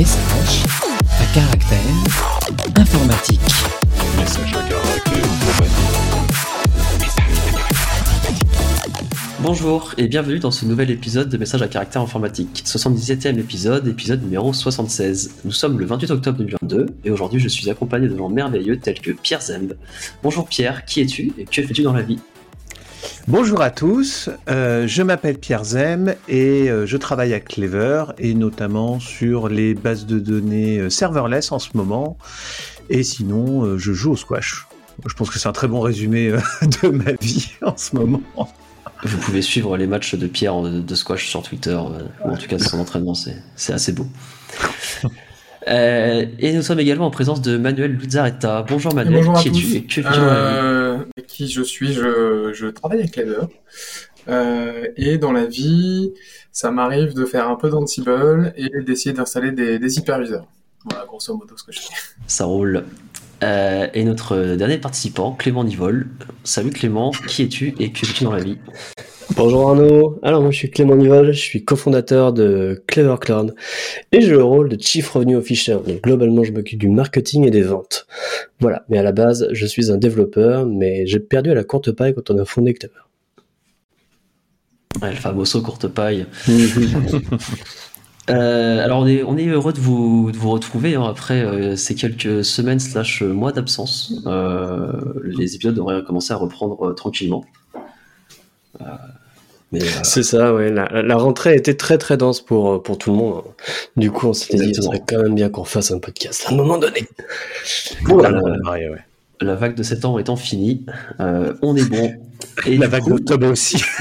Message à caractère informatique. Message à caractère informatique. Bonjour et bienvenue dans ce nouvel épisode de Message à caractère informatique, 77e épisode, épisode numéro 76. Nous sommes le 28 octobre 2022 et aujourd'hui je suis accompagné de gens merveilleux tels que Pierre Zemb. Bonjour Pierre, qui es-tu et que fais-tu dans la vie? Bonjour à tous, euh, je m'appelle Pierre Zem et euh, je travaille à Clever et notamment sur les bases de données euh, serverless en ce moment. Et sinon, je joue au squash. Je pense que c'est un très bon résumé de ma vie en ce moment. Vous pouvez suivre les matchs de Pierre de squash sur Twitter, ou en tout cas son entraînement, c'est assez beau. Euh, et nous sommes également en présence de Manuel Luzaretta. Bonjour Manuel, Bonjour qui es-tu et que Euh, qui je suis je, je travaille à Clever. Euh, et dans la vie, ça m'arrive de faire un peu d'Ansible et d'essayer d'installer des, des hyperviseurs. Voilà, grosso modo, ce que je fais. Ça roule. Euh, et notre dernier participant, Clément Nivol. Salut Clément, qui es-tu et que fais-tu dans la vie? Bonjour Arnaud, alors moi je suis Clément Nivol, je suis cofondateur de Clever Cloud et j'ai le rôle de Chief Revenue Officer. Donc globalement je m'occupe du marketing et des ventes. Voilà, mais à la base je suis un développeur, mais j'ai perdu à la courte paille quand on a fondé Clever. Ouais, le famoso courte paille. Euh, alors on est, on est heureux de vous, de vous retrouver hein, après euh, ces quelques semaines slash mois d'absence. Euh, les épisodes devraient commencer à reprendre tranquillement. Euh, mais euh, C'est ça, ouais. La, la rentrée était très très dense pour, pour tout le monde. Du coup on s'était dit, ce Exactement. serait quand même bien qu'on fasse un podcast à un moment donné. Voilà, euh, pareil, ouais. la vague de septembre étant finie, euh, on est bon. Et La vague d'octobre aussi.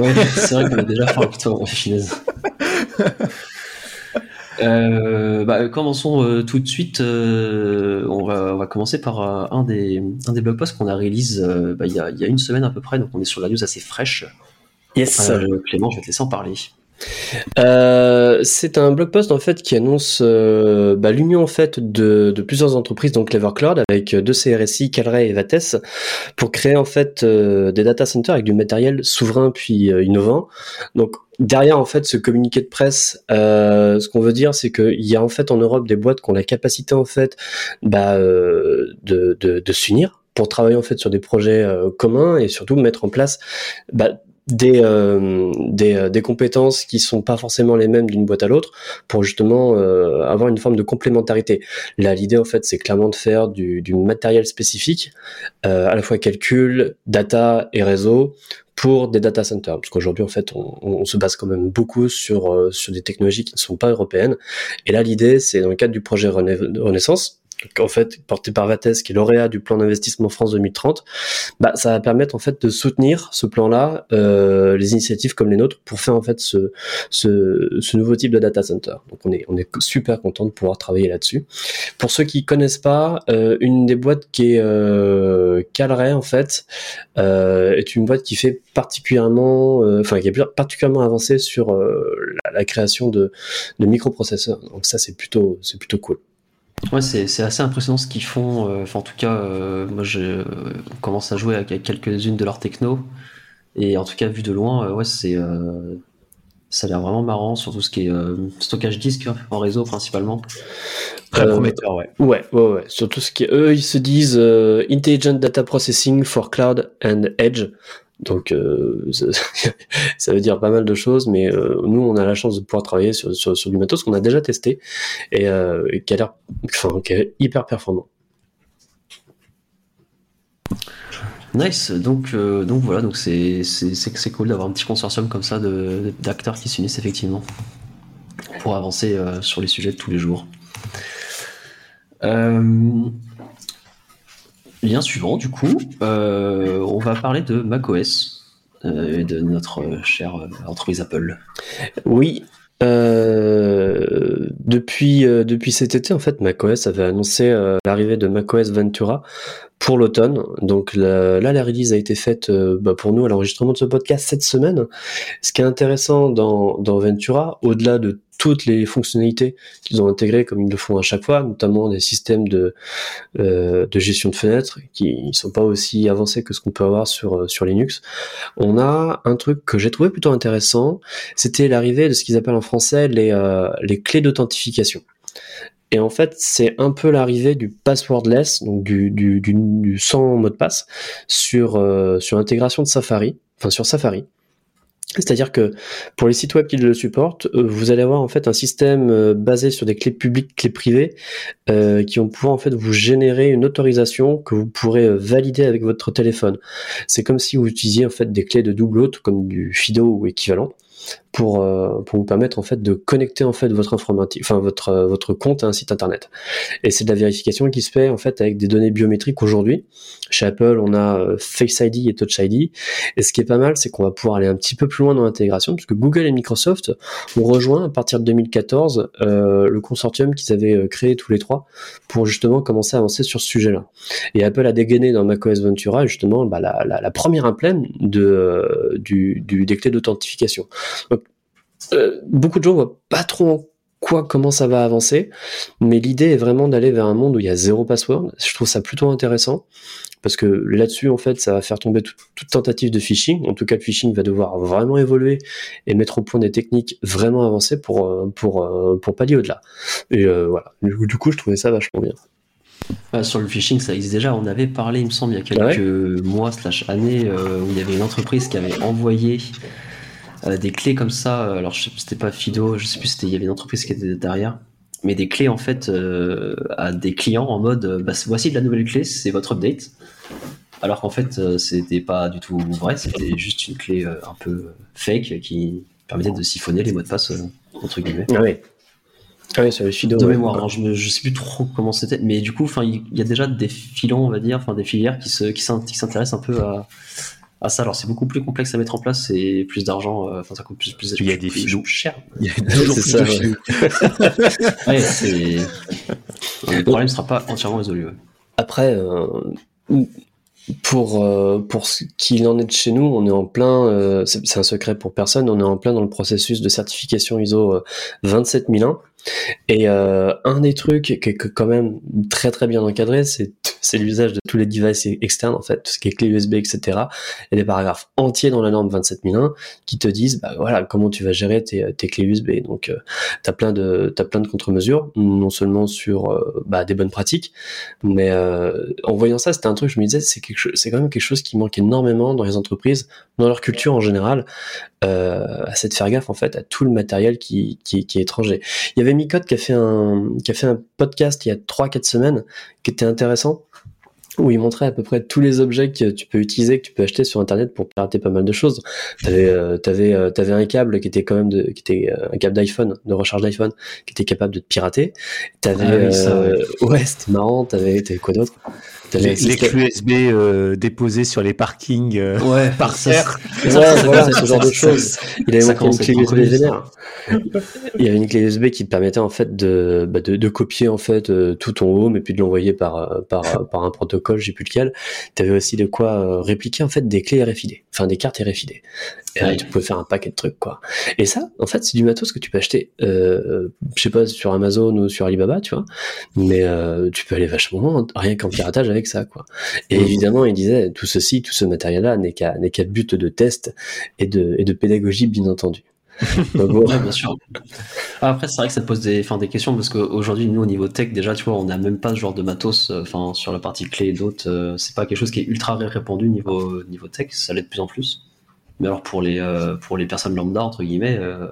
Ouais, c'est vrai qu'on est déjà fin octobre, finesse. Euh, bah, commençons euh, tout de suite. euh, on, va, on va commencer par euh, un, des, un des blog posts qu'on a release euh, bah, il y, a, il y a une semaine à peu près, donc on est sur la news assez fraîche. Yes. Euh, Clément, je vais te laisser en parler. Euh, c'est un blog post en fait qui annonce euh, bah, l'union en fait de, de plusieurs entreprises donc Clever Cloud avec deux CRSI Calray et Vates pour créer en fait euh, des data centers avec du matériel souverain puis euh, innovant. Donc derrière en fait ce communiqué de presse, euh, ce qu'on veut dire c'est qu'il y a en fait en Europe des boîtes qui ont la capacité en fait bah, euh, de, de, de s'unir pour travailler en fait sur des projets euh, communs et surtout mettre en place bah, des, euh, des, euh, des compétences qui sont pas forcément les mêmes d'une boîte à l'autre pour justement euh, avoir une forme de complémentarité. Là, l'idée en fait, c'est clairement de faire du, du matériel spécifique, euh, à la fois calcul, data et réseau pour des data centers. Parce qu'aujourd'hui, en fait, on, on se base quand même beaucoup sur, euh, sur des technologies qui ne sont pas européennes. Et là, l'idée, c'est dans le cadre du projet Renaissance, en fait porté par Vates qui est lauréat du plan d'investissement France 2030 bah ça va permettre en fait de soutenir ce plan-là euh, les initiatives comme les nôtres pour faire en fait ce, nouveau type de data center. Donc on est super content de pouvoir travailler là-dessus. Pour ceux qui connaissent pas euh, une des boîtes qui est euh, Calray en fait euh, est une boîte qui fait particulièrement enfin qui est particulièrement avancée sur la, la création de, de microprocesseurs. Donc ça c'est plutôt c'est plutôt cool Ouais, c'est c'est assez impressionnant ce qu'ils font. euh, Enfin, en tout cas, euh, moi, je commence à jouer avec quelques-unes de leurs techno. Et en tout cas, vu de loin, euh, ouais, c'est euh, ça a l'air vraiment marrant sur tout ce qui est euh, stockage disque hein, en réseau principalement. Très Euh, prometteur, ouais. Ouais, ouais, ouais. Surtout ce qui, eux, ils se disent euh, Intelligent Data Processing for Cloud and Edge. Donc, euh, ça, veut dire pas mal de choses, mais euh, nous, on a la chance de pouvoir travailler sur, du matos qu'on a déjà testé et, euh, qui a l'air, est hyper performant. Nice. Donc, voilà. Donc c'est c'est cool d'avoir un petit consortium comme ça d'acteurs qui s'unissent effectivement pour avancer sur les sujets de tous les jours. Euh, lien suivant, du coup, euh, on va parler de macOS euh, et de notre euh, chère entreprise Apple. Oui. Depuis depuis cet été en fait macOS avait annoncé l'arrivée de macOS Ventura pour l'automne donc la- là la release a été faite bah, pour nous à l'enregistrement de ce podcast cette semaine ce qui est intéressant dans, dans Ventura au-delà de toutes les fonctionnalités qu'ils ont intégrées comme ils le font à chaque fois, notamment des systèmes de, euh, de gestion de fenêtres qui ne sont pas aussi avancés que ce qu'on peut avoir sur, euh, sur Linux. On a un truc que j'ai trouvé plutôt intéressant, c'était l'arrivée de ce qu'ils appellent en français les, euh, les clés d'authentification. Et en fait, c'est un peu l'arrivée du passwordless, donc du, du, du, du sans mot de passe, sur, euh, sur l'intégration de Safari, enfin sur Safari. C'est-à-dire que pour les sites web qui le supportent, euh, vous allez avoir en fait un système euh, basé sur des clés publiques, clés privées, euh, qui vont pouvoir en fait vous générer une autorisation que vous pourrez euh, valider avec votre téléphone. C'est comme si vous utilisiez en fait des clés de double haute comme du FIDO ou équivalent pour, euh, pour vous permettre en fait de connecter en fait votre informatique, enfin votre euh, votre compte à un site internet. Et c'est de la vérification qui se fait en fait avec des données biométriques aujourd'hui. Chez Apple, on a euh, Face ID et Touch ID. Et ce qui est pas mal, c'est qu'on va pouvoir aller un petit peu plus loin dans l'intégration, puisque Google et Microsoft ont rejoint à partir de 2014 euh, le consortium qu'ils avaient euh, créé tous les trois pour justement commencer à avancer sur ce sujet-là. Et Apple a dégainé dans macOS Ventura justement bah, la, la, première implème de, du, du, des clés d'authentification. Euh, beaucoup de gens voient pas trop en quoi, comment ça va avancer, mais l'idée est vraiment d'aller vers un monde où il y a zéro password. Je trouve ça plutôt intéressant parce que là-dessus, en fait, ça va faire tomber tout- toute tentative de phishing. En tout cas, le phishing va devoir vraiment évoluer et mettre au point des techniques vraiment avancées pour euh, pour euh, pour pallier au-delà. Et euh, voilà. Du coup, je trouvais ça vachement bien. Ah, sur le phishing, ça existe déjà. On avait parlé, il me semble, il y a quelques mois slash années, euh, où il y avait une entreprise qui avait envoyé euh, des clés comme ça. euh, Alors, je sais- c'était pas Fido, je sais plus, c'était, il y avait une entreprise qui était derrière. Mais des clés, en fait, euh, à des clients en mode, euh, bah, voici de la nouvelle clé, c'est votre update. Alors qu'en fait, c'était pas du tout vrai, c'était juste une clé un peu fake qui permettait de siphonner les mots de passe, entre guillemets. Ah oui. Ah oui, les fidos. de ouais. mémoire, hein, je, je sais plus trop comment c'était, mais du coup, il y a déjà des filons, on va dire, enfin des filières qui se, qui s'intéressent un peu à, à ça. Alors c'est beaucoup plus complexe à mettre en place, c'est plus d'argent, euh, enfin ça coûte plus, plus, Il y a des plus filons. cher. Il y a toujours C'est plus ça, de filous. Ouais, le problème sera pas entièrement résolu. ouais. Après, euh, pour euh, pour ce qu'il en est de chez nous, on est en plein. euh, c'est c'est un secret pour personne. On est en plein dans le processus de certification ISO euh, 27001. Et euh, un des trucs qui est quand même très très bien encadré, c'est l'usage de tous les devices externes en fait, tout ce qui est clé USB, etc. Il y a des paragraphes entiers dans la norme 27001 qui te disent bah voilà comment tu vas gérer tes, clés USB. Donc euh, t'as plein de t'as plein de contre-mesures, non seulement sur euh, bah, des bonnes pratiques, mais euh, en voyant ça, c'était un truc, je me disais, c'est quand même quelque chose qui manque énormément dans les entreprises, dans leur culture en général, c'est de faire gaffe en fait à tout le matériel qui, qui, qui est étranger. Il y avait Micode qui a fait un, qui a fait un podcast il y a 3-4 semaines qui était intéressant où il montrait à peu près tous les objets que tu peux utiliser, que tu peux acheter sur internet pour pirater pas mal de choses. T'avais, euh, t'avais, euh, t'avais un câble qui était quand même de, qui était euh, un câble d'iPhone, de recharge d'iPhone, qui était capable de te pirater. T'avais, Ah oui, ça, euh, ouais, c'était marrant. T'avais, t'avais quoi d'autre? Les, les clés USB euh, déposées sur les parkings euh, Ouais, par terre. Ouais, voilà, ce genre de choses. Il avait une clé USB vénère. Il y avait une clé USB qui te permettait en fait de, bah, de, de copier en fait euh, tout ton home et puis de l'envoyer par, euh, par, euh, par un protocole, je sais plus lequel. Tu avais aussi de quoi euh, répliquer en fait des clés RFID, enfin des cartes RFID. Ouais. tu pouvais faire un paquet de trucs quoi. Et ça, en fait, c'est du matos que tu peux acheter, euh, je sais pas sur Amazon ou sur Alibaba, tu vois, mais euh, tu peux aller vachement loin, rien qu'en piratage avec ça quoi. Et Mhm. évidemment, il disait tout ceci, tout ce matériel-là n'est qu'à n'est qu'à but de test et de, et de pédagogie bien entendu. Donc bon, Ouais, bien sûr. Ah, Après, c'est vrai que ça pose des, enfin, des questions parce qu'aujourd'hui, nous, au niveau tech, déjà, tu vois, on n'a même pas ce genre de matos, euh, enfin, sur la partie clé et d'autres. euh, c'est pas quelque chose qui est ultra répandu niveau, niveau tech, ça l'est de plus en plus. Mais alors, pour les, euh, pour les personnes lambda, entre guillemets, euh,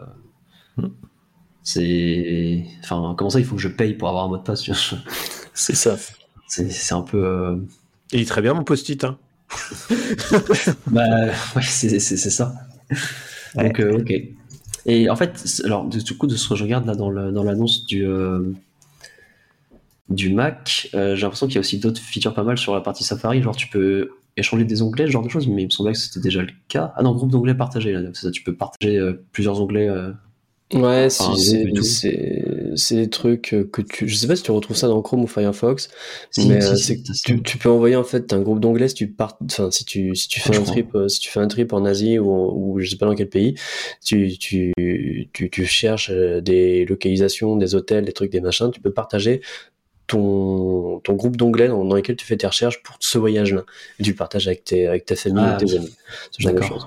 c'est. Enfin, comment ça, il faut que je paye pour avoir un mot de passe c'est ça. C'est un peu. euh, Il est très bien mon post-it. Hein. Bah, ouais, c'est ça. Donc, ok. Et en fait, alors, du coup, de ce que je regarde là dans le- dans l'annonce du, du Mac, euh, j'ai l'impression qu'il y a aussi d'autres features pas mal sur la partie Safari. Genre, tu peux échanger des onglets, ce genre de choses, mais il me semblait que c'était déjà le cas. Ah non, groupe d'onglets partagé, là. C'est ça, tu peux partager euh, plusieurs onglets. euh. Ouais, Enfin, c'est des trucs euh, que tu je sais pas si tu retrouves ça dans Chrome ou Firefox Si, mais si, si, tu, tu peux envoyer en fait un groupe d'anglais si tu pars enfin si tu si tu fais je un crois. trip si tu fais un trip en Asie ou, en- ou je sais pas dans quel pays tu tu tu, tu cherches des localisations des hôtels des trucs des machins tu peux partager ton, ton groupe d'onglets dans, dans lesquels tu fais tes recherches pour ce voyage-là. Et tu le partages avec, tes, avec ta famille Ah, ou tes amis. Ce genre de D'accord. choses.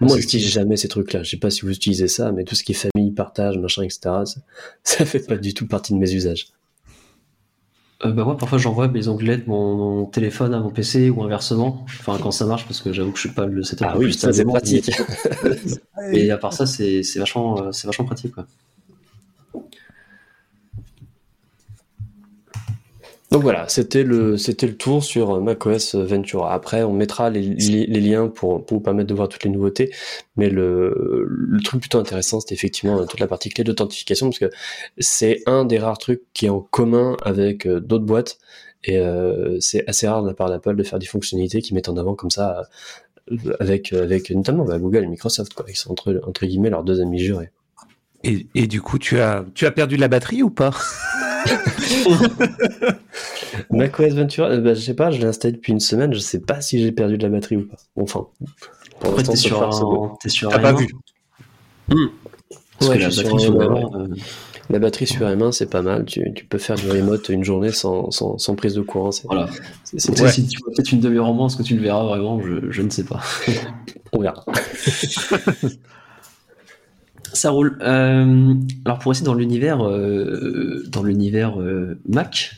Moi, c'est j'utilise jamais ces trucs-là. Je sais pas si vous utilisez ça, mais tout ce qui est famille, partage, machin, etc., ça, ça fait pas du tout partie de mes usages. Euh, bah moi parfois j'envoie mes onglets de mon, mon téléphone à mon PC ou inversement. Enfin quand ça marche parce que j'avoue que je suis pas le setup. Ah oui, ça c'est pratique. mais- Et à part ça c'est vachement euh, vachement pratique quoi. Donc voilà, c'était le, c'était le tour sur macOS Ventura. Après, on mettra les, liens pour, pour vous permettre de voir toutes les nouveautés. Mais le, le truc plutôt intéressant, c'est effectivement toute la partie clé d'authentification, parce que c'est un des rares trucs qui est en commun avec euh, d'autres boîtes. Et euh, c'est assez rare de la part d'Apple de faire des fonctionnalités qui mettent en avant comme ça, euh, avec, avec notamment bah, Google et Microsoft, quoi. Ils sont entre, entre guillemets leurs deux amis jurés. Et, et du coup, tu as, tu as perdu la batterie ou pas macOS Ventura, euh, bah, je sais pas, je l'ai installé depuis une semaine, je sais pas si j'ai perdu de la batterie ou pas. Enfin, pour Après l'instant, t'es sur un, t'es sur T'as pas M1, vu Parce Ouais, que la batterie sur sur un le M1, M1, euh, La batterie sur M1, c'est pas mal. Tu, tu peux faire du remote une journée sans, sans, sans prise de courant. C'est, voilà. c'est- c'est- Tu sais, Ouais. Si tu vois peut-être une demi-heure en moins, est-ce que tu le verras vraiment? Je, je ne sais pas. On verra. Ça roule. Euh, alors pour rester dans l'univers, euh, dans l'univers euh, Mac,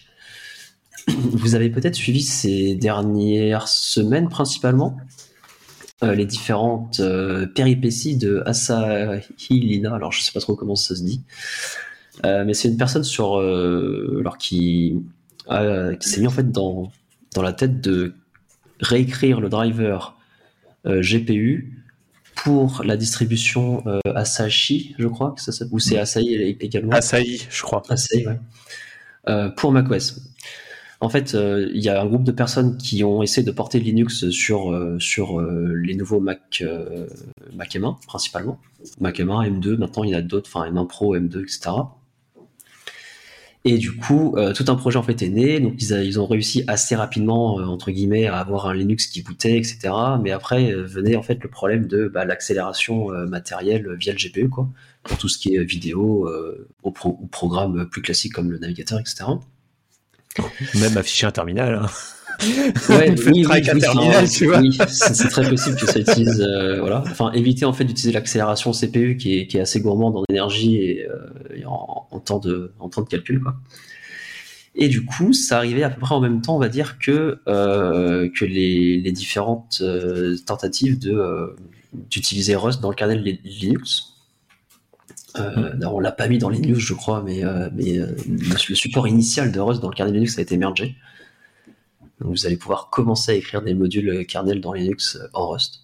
vous avez peut-être suivi ces dernières semaines principalement les différentes péripéties de Asahi Lina. Alors je sais pas trop comment ça se dit, mais c'est une personne sur alors qui, qui s'est mis en fait dans la tête de réécrire le driver GPU pour la distribution euh, Asahi, je crois, que ça s'appelle, ou c'est Asahi également. Asahi, je crois. Asahi, ouais. Euh, pour macOS. En fait, euh, il y a un groupe de personnes qui ont essayé de porter Linux sur, euh, sur euh, les nouveaux Mac, euh, Mac M1, principalement. Mac M1, M2, maintenant il y en a d'autres, enfin M1 Pro, M2, etc. Et du coup, euh, tout un projet en fait est né. Donc ils, ont réussi assez rapidement, euh, entre guillemets, à avoir un Linux qui bootait, etc. Mais après euh, venait en fait le problème de bah, l'accélération matérielle via le GPU, quoi, pour tout ce qui est vidéo au ou programme plus classique comme le navigateur, etc. Même afficher un terminal. hein. Ouais, terminal, tu vois. oui, c'est très possible que ça utilise, euh, voilà. Enfin, éviter en fait d'utiliser l'accélération CPU qui est, qui est assez gourmande en énergie et, euh, et en, en temps de, en temps de calcul, quoi. Et du coup, ça arrivait à peu près en même temps, on va dire, que, euh, que les, les différentes euh, tentatives de, euh, d'utiliser Rust dans le kernel Li- Linux. Euh, alors, on l'a pas mis dans news, je crois, mais, mais le, le support initial de Rust dans le kernel Linux a été mergé. Donc, vous allez pouvoir commencer à écrire des modules kernel dans Linux euh, en Rust.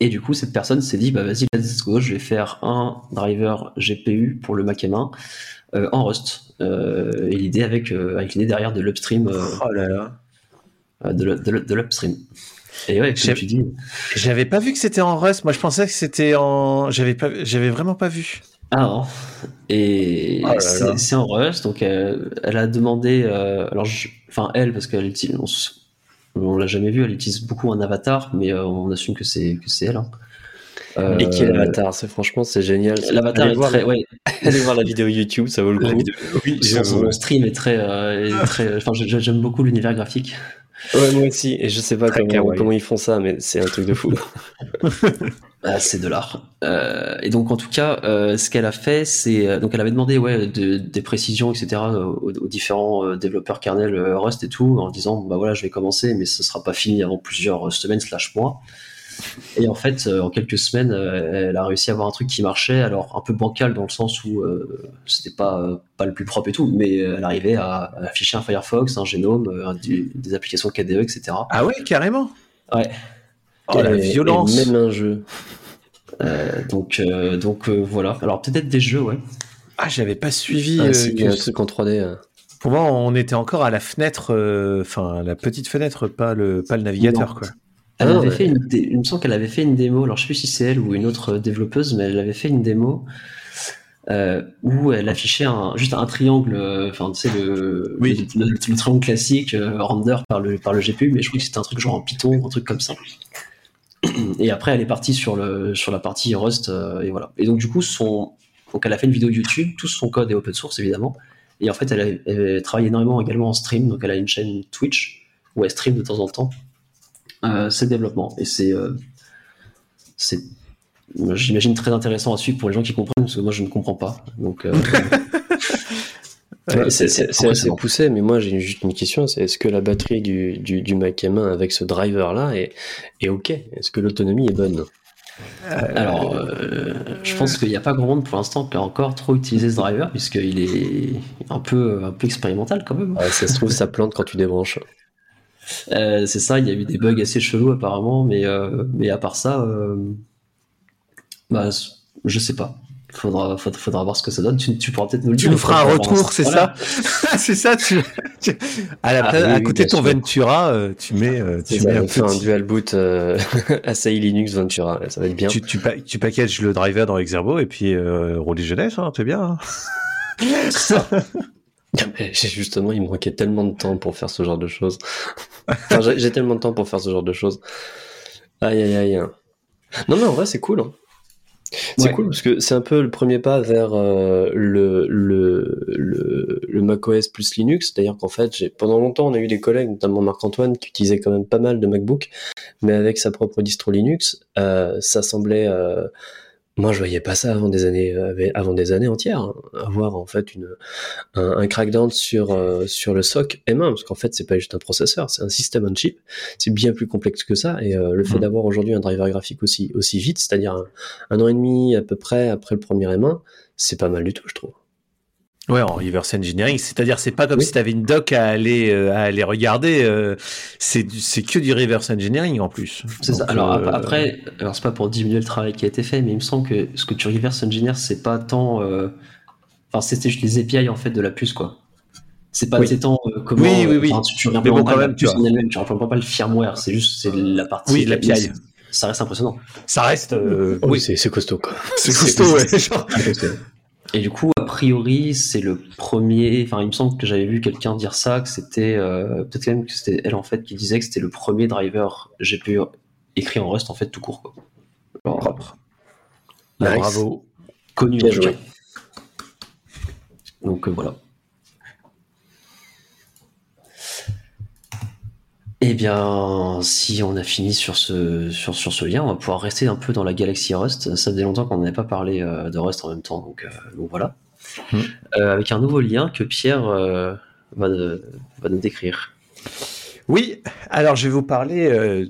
Et du coup, cette personne s'est dit, bah vas-y, let's go, je vais faire un driver GPU pour le Mac M1 euh, en Rust. Euh, et l'idée avec, euh, avec l'idée derrière de l'upstream, Oh là là. de l'u- de l'u- de l'upstream. Et ouais, comme J'ai- tu dis, J'avais pas vu que c'était en Rust. Moi, je pensais que c'était en. J'avais pas. J'avais vraiment pas vu. Ah. Et Oh c'est en Rust, donc euh, elle a demandé, euh, alors, je- enfin elle, parce qu'elle utilise, on, on l'a jamais vu, elle utilise beaucoup un avatar, mais euh, on assume que c'est que c'est elle. hein. Euh, Et qui est l'avatar? C'est franchement, c'est génial. L'avatar est voir, très, ouais, allez voir la vidéo YouTube, ça vaut le coup. Oui, son, son stream est très, euh, est très, enfin j'aime beaucoup l'univers graphique. Ouais, moi aussi. Et je sais pas comment ils font ça, mais c'est un truc de fou. Ah, c'est de l'art. Euh, et donc en tout cas, euh, ce qu'elle a fait, c'est euh, donc elle avait demandé ouais de- des précisions, etc. aux, aux différents euh, développeurs kernel euh, Rust et tout, en disant bah voilà, je vais commencer, mais ce sera pas fini avant plusieurs euh, semaines slash mois. Et en fait, euh, en quelques semaines, euh, elle a réussi à avoir un truc qui marchait, alors un peu bancal dans le sens où euh, c'était pas euh, pas le plus propre et tout, mais euh, elle arrivait à, à afficher un Firefox, un génome, euh, un- des applications KDE, etc. Ah ouais, carrément. Ouais. Oh la Et- et violence. même un jeu. Euh, donc euh, donc euh, voilà. Alors peut-être des jeux, ouais. Ah, j'avais pas suivi. Ah, euh, que- un truc en 3D. euh. Pour moi, on était encore à la fenêtre, euh, enfin la petite fenêtre, pas le pas le navigateur Non. quoi. Elle Ah, avait ouais. fait une dé- il me semble qu'elle avait fait une démo, alors je sais plus si c'est elle ou une autre développeuse, mais elle avait fait une démo euh, où elle affichait un, juste un triangle, euh, enfin tu sais le, Oui. le, le- le triangle classique euh, render par le, par le GPU, mais je crois que c'était un truc genre en Python, un truc comme ça. Et après elle est partie sur, le, sur la partie Rust euh, et voilà. Et donc du coup son, donc elle a fait une vidéo YouTube, tout son code est open source évidemment. Et en fait elle, travaille énormément également en stream, donc elle a une chaîne Twitch où elle stream de temps en temps euh, ses développements. Et c'est, euh, c'est, j'imagine très intéressant à suivre pour les gens qui comprennent, parce que moi je ne comprends pas. Ouais, c'est assez poussé, mais moi j'ai juste une question, c'est est-ce que la batterie du, du, du Mac M1 avec ce driver-là est, est OK? Est-ce que l'autonomie est bonne? Alors, euh, je pense qu'il n'y a pas grand monde pour l'instant qui a encore trop utilisé ce driver, puisqu'il est un peu, un peu expérimental quand même. Ouais, Ça se trouve, ça plante quand tu débranches. Euh, c'est ça, il y a eu des bugs assez chelous apparemment, mais, euh, mais à part ça, euh, bah, je sais pas. Faudra, faudra, faudra voir ce que ça donne. Tu, tu pourras peut-être nous le Tu dire. nous feras un retour, c'est Voilà. ça C'est ça, tu, tu- à, la Ah, place- oui, à côté de ton sûr. Ventura, euh, tu mets, euh, tu mets ça, un on fait un petit- dual boot euh, ACI Linux Ventura, ça va être bien. tu, tu, pa- tu packages le driver dans Exerbo et puis euh, rouler jeunesse, hein, c'est bien. hein. Justement, il me manquait tellement de temps pour faire ce genre de choses. Enfin, j'ai tellement de temps pour faire ce genre de choses. Aïe, aïe, aïe. Non, mais en vrai, c'est cool. hein. C'est Ouais. cool parce que c'est un peu le premier pas vers euh, le, le, le, le macOS plus Linux. C'est-à-dire qu'en fait, j'ai- pendant longtemps, on a eu des collègues, notamment Marc-Antoine, qui utilisaient quand même pas mal de MacBook, mais avec sa propre distro Linux, euh, ça semblait. euh, moi, je voyais pas ça avant des années, euh, avant des années entières. hein. Avoir en fait une, un, un crackdown sur euh, sur le SOC M1 parce qu'en fait c'est pas juste un processeur, c'est un système on chip, c'est bien plus complexe que ça et euh, le fait Mhm. d'avoir aujourd'hui un driver graphique aussi aussi vite, c'est-à-dire un, un an et demi à peu près après le premier M1, c'est pas mal du tout je trouve. Ouais, en reverse engineering, c'est-à-dire c'est pas comme Oui. si tu avais une doc à aller euh, à aller regarder, euh, c'est que du reverse engineering en plus. C'est ça. Alors euh, ap- après, alors c'est pas pour diminuer le travail qui a été fait, mais il me semble que ce que tu reverse engineer, c'est pas tant. euh, Enfin, c'était juste les API en fait de la puce, quoi. C'est pas Oui. tant euh, comment. Oui, oui, oui. enfin, tu, tu bon, quand même, tu puce vois. en elle-même, tu pas le firmware, c'est juste c'est la partie. Oui, l'API. Ça reste impressionnant. ça reste, euh, Oui, oui, c'est c'est costaud quoi. c'est costaud. ouais, genre. Et du coup, a priori, c'est le premier. Enfin, il me semble que j'avais vu quelqu'un dire ça, que c'était euh, peut-être même que c'était elle en fait qui disait que c'était le premier driver GPU écrit en Rust en fait tout court. Quoi. Alors, Propre. Nice. Bravo. connu Bien joué. Donc euh, voilà. Eh bien, si on a fini sur ce, sur, sur ce lien, on va pouvoir rester un peu dans la galaxie Rust. Ça faisait longtemps qu'on n'avait pas parlé euh, de Rust en même temps, donc, euh, donc voilà. Hmm. Euh, avec un nouveau lien que Pierre euh, va, de- va nous décrire. Oui, alors je vais vous parler, euh,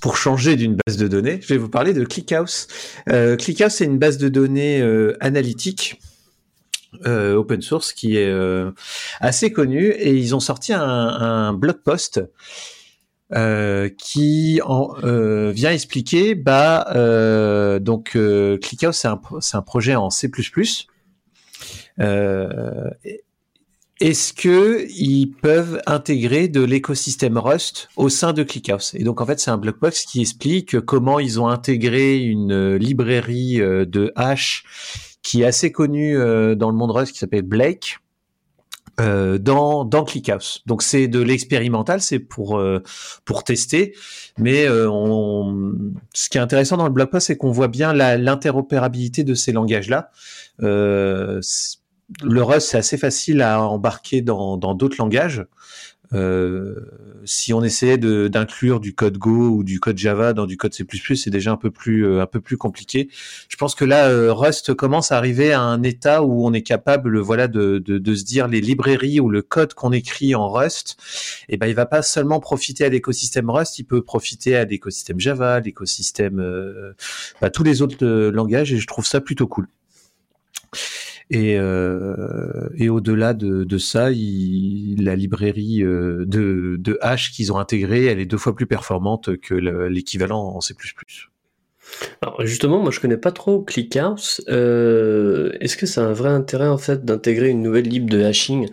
pour changer d'une base de données, je vais vous parler de ClickHouse. Euh, ClickHouse, c'est une base de données euh, analytique euh, open source qui est euh, assez connue et ils ont sorti un, blog post euh, qui en, vient expliquer, bah, donc ClickHouse, c'est un, un projet en C++. Est-ce que ils peuvent intégrer de l'écosystème Rust au sein de ClickHouse? Et donc en fait, c'est un blog post qui explique comment ils ont intégré une librairie de hash qui est assez connue euh, dans le monde Rust qui s'appelle Blake. euh, dans ClickHouse. Donc c'est de l'expérimental, c'est pour euh, tester, mais ce qui est intéressant dans le blog post, c'est qu'on voit bien l'interopérabilité de ces langages-là. Le Rust, c'est assez facile à embarquer dans dans d'autres langages. Euh, si on essayait d'inclure du code Go ou du code Java dans du code C++, c'est déjà un peu plus euh, un peu plus compliqué. Je pense que là, euh, Rust commence à arriver à un état où on est capable, voilà, de, de, de se dire les librairies ou le code qu'on écrit en Rust, et ben il va pas seulement profiter à l'écosystème Rust, il peut profiter à l'écosystème Java, l'écosystème, euh, bah, tous les autres langages, et je trouve ça plutôt cool. Et, euh, et au-delà de, de ça, il- la librairie euh, de, de hash qu'ils ont intégrée, elle est deux fois plus performante que le- l'équivalent en C++. Alors justement, moi je connais pas trop ClickHouse. Euh, Est-ce que c'est un vrai intérêt en fait d'intégrer une nouvelle lib de hashing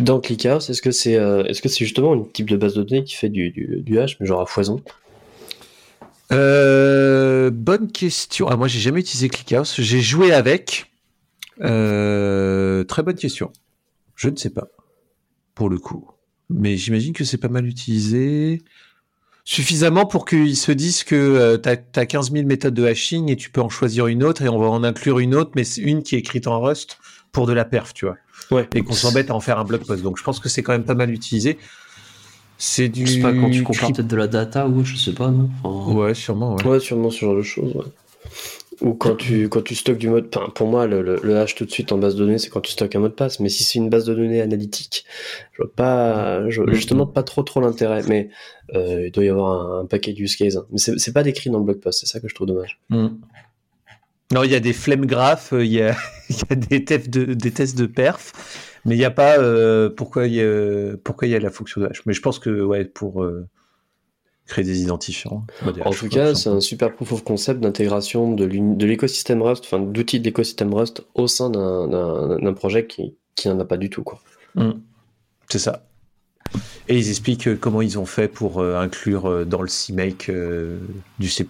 dans ClickHouse? Est-ce que c'est que c'est justement un type de base de données qui fait du, du, du hash mais genre à foison? Euh, bonne question. Ah, moi, j'ai jamais utilisé ClickHouse. J'ai joué avec. Euh, très bonne question. Je ne sais pas, pour le coup. Mais j'imagine que c'est pas mal utilisé. Suffisamment pour qu'ils se disent que tu as, 15 000 méthodes de hashing et tu peux en choisir une autre et on va en inclure une autre, mais c'est une qui est écrite en Rust pour de la perf, tu vois. Ouais. Et qu'on s'embête à en faire un blog post. Donc je pense que c'est quand même pas mal utilisé. C'est du. Je sais pas quand tu compares peut-être de la data ou je sais pas, non? Enfin, Ouais, sûrement, ouais. Ouais, sûrement ce genre de choses. Ouais. Ou quand tu, quand tu stockes du mode, enfin, pour moi, le, le, hash tout de suite en base de données, c'est quand tu stockes un mot de passe. Mais si c'est une base de données analytique, je vois pas, justement pas trop trop l'intérêt. Mais euh, il doit y avoir un, un paquet de use case. Mais c'est pas décrit dans le blog post, c'est ça que je trouve dommage. Mm. Non, il y a des flemmes graphes, euh, il y a, y a des, tests de, des tests de perf, mais il n'y a pas euh, pourquoi il y a, pourquoi il y a la fonction de hash. Mais je pense que ouais, pour créer des identifiants. dire En tout cas, c'est un super proof of concept d'intégration de l'écosystème Rust, enfin d'outils de l'écosystème Rust au sein d'un- projet qui, qui n'en a pas du tout. Quoi. Mm. C'est ça. Et ils expliquent euh, comment ils ont fait pour euh, inclure euh, dans le CMake euh, du C++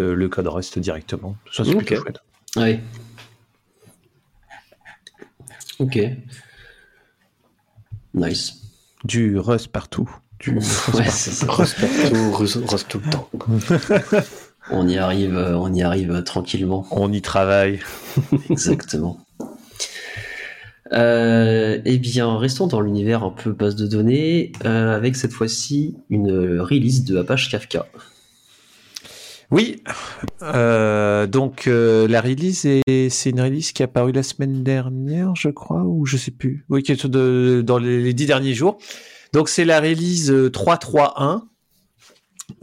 euh, le code Rust directement. Ça, c'est Ok. plutôt chouette. Oui. Ok. Nice. Du Rust partout. Ouais, c'est Rust tout le temps. On y arrive, euh, on y arrive euh, tranquillement. On y travaille. Exactement. Euh, eh bien, restons dans l'univers un peu base de données, euh, avec cette fois-ci une release de Apache Kafka. Oui, euh, donc euh, la release est c'est une release qui est apparue la semaine dernière, je crois, ou je sais plus. Oui, qui est de, dans les, les dix derniers jours. Donc c'est la release euh, 3.3.1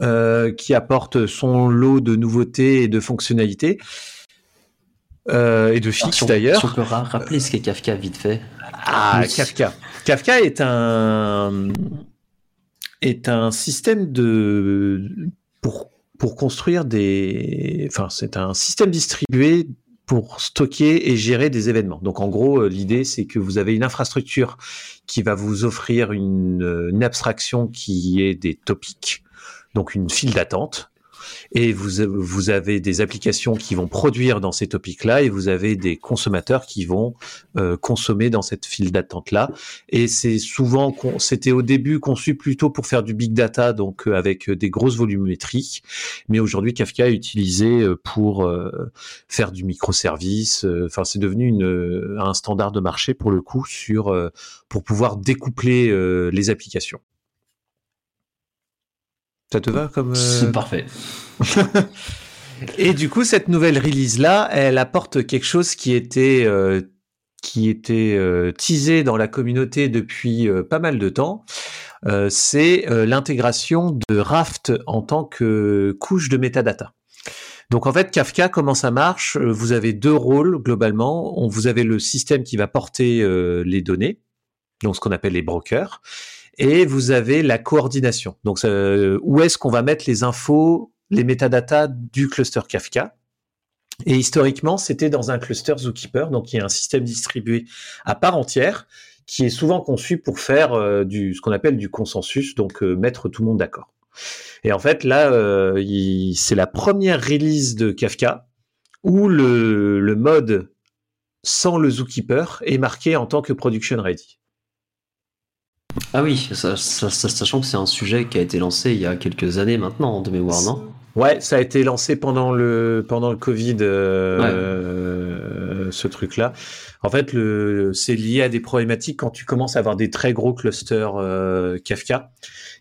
euh, qui apporte son lot de nouveautés et de fonctionnalités euh, et de on- d'ailleurs. Si on peut rappeler ce qu'est Kafka vite fait. Ah, Oui. Kafka. Kafka est un est un système de pour pour construire des enfin c'est un système distribué pour stocker et gérer des événements. Donc en gros, euh, l'idée c'est que vous avez une infrastructure qui va vous offrir une, euh, une abstraction qui est des topics, donc une file d'attente. Et vous, vous avez des applications qui vont produire dans ces topics-là et vous avez des consommateurs qui vont euh, consommer dans cette file d'attente-là. Et c'est souvent, c'était au début conçu plutôt pour faire du big data, donc euh, avec euh, des grosses volumétries. Mais aujourd'hui, Kafka est utilisé euh, pour euh, faire du microservice. Enfin, c'est devenu une, un standard de marché pour le coup sur pour pouvoir découpler euh, les applications. Ça te va comme euh, C'est parfait. et du coup, cette nouvelle release-là, elle apporte quelque chose qui était, euh, qui était euh, teasé dans la communauté depuis euh, pas mal de temps. C'est l'intégration de Raft en tant que couche de metadata. Donc en fait, Kafka, comment ça marche? Vous avez deux rôles globalement. On, vous avez le système qui va porter les données, donc ce qu'on appelle les brokers, et vous avez la coordination. Donc euh, où est-ce qu'on va mettre les infos, les métadatas du cluster Kafka? Et historiquement, c'était dans un cluster Zookeeper, donc il y a un système distribué à part entière qui est souvent conçu pour faire euh, du ce qu'on appelle du consensus, donc euh, mettre tout le monde d'accord. Et en fait, là, c'est la première release de Kafka où le mode sans le Zookeeper est marqué en tant que production ready. Ah oui, ça- ça- ça- sachant que c'est un sujet qui a été lancé il y a quelques années maintenant, de mémoire, non? Ouais, ça a été lancé pendant le pendant le Covid, euh, ce truc-là. En fait, le c'est lié à des problématiques quand tu commences à avoir des très gros clusters euh, Kafka.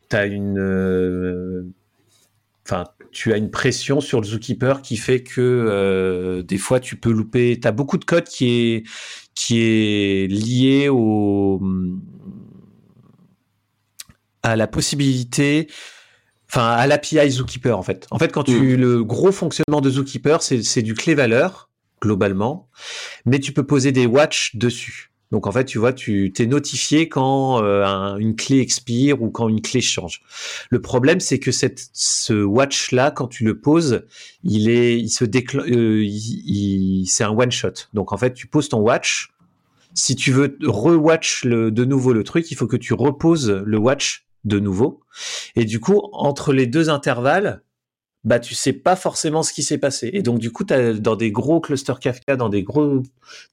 T'as une, euh, enfin, tu as une pression sur le Zookeeper qui fait que euh, des fois tu peux louper. T'as beaucoup de code qui est qui est lié au à la possibilité enfin à l'API Zookeeper en fait. En fait, quand tu le gros fonctionnement de Zookeeper, c'est c'est du clé valeur globalement, mais tu peux poser des watch dessus. Donc en fait, tu vois, tu t'es notifié quand euh, un- une clé expire ou quand une clé change. Le problème, c'est que cette ce watch là, quand tu le poses, il est, il se déclenche, il, il- c'est un one shot. Donc en fait, tu poses ton watch. Si tu veux re-watch le, de nouveau le truc, il faut que tu reposes le watch de nouveau. Et du coup, entre les deux intervalles, bah tu sais pas forcément ce qui s'est passé. Et donc du coup, dans des gros clusters Kafka, dans des gros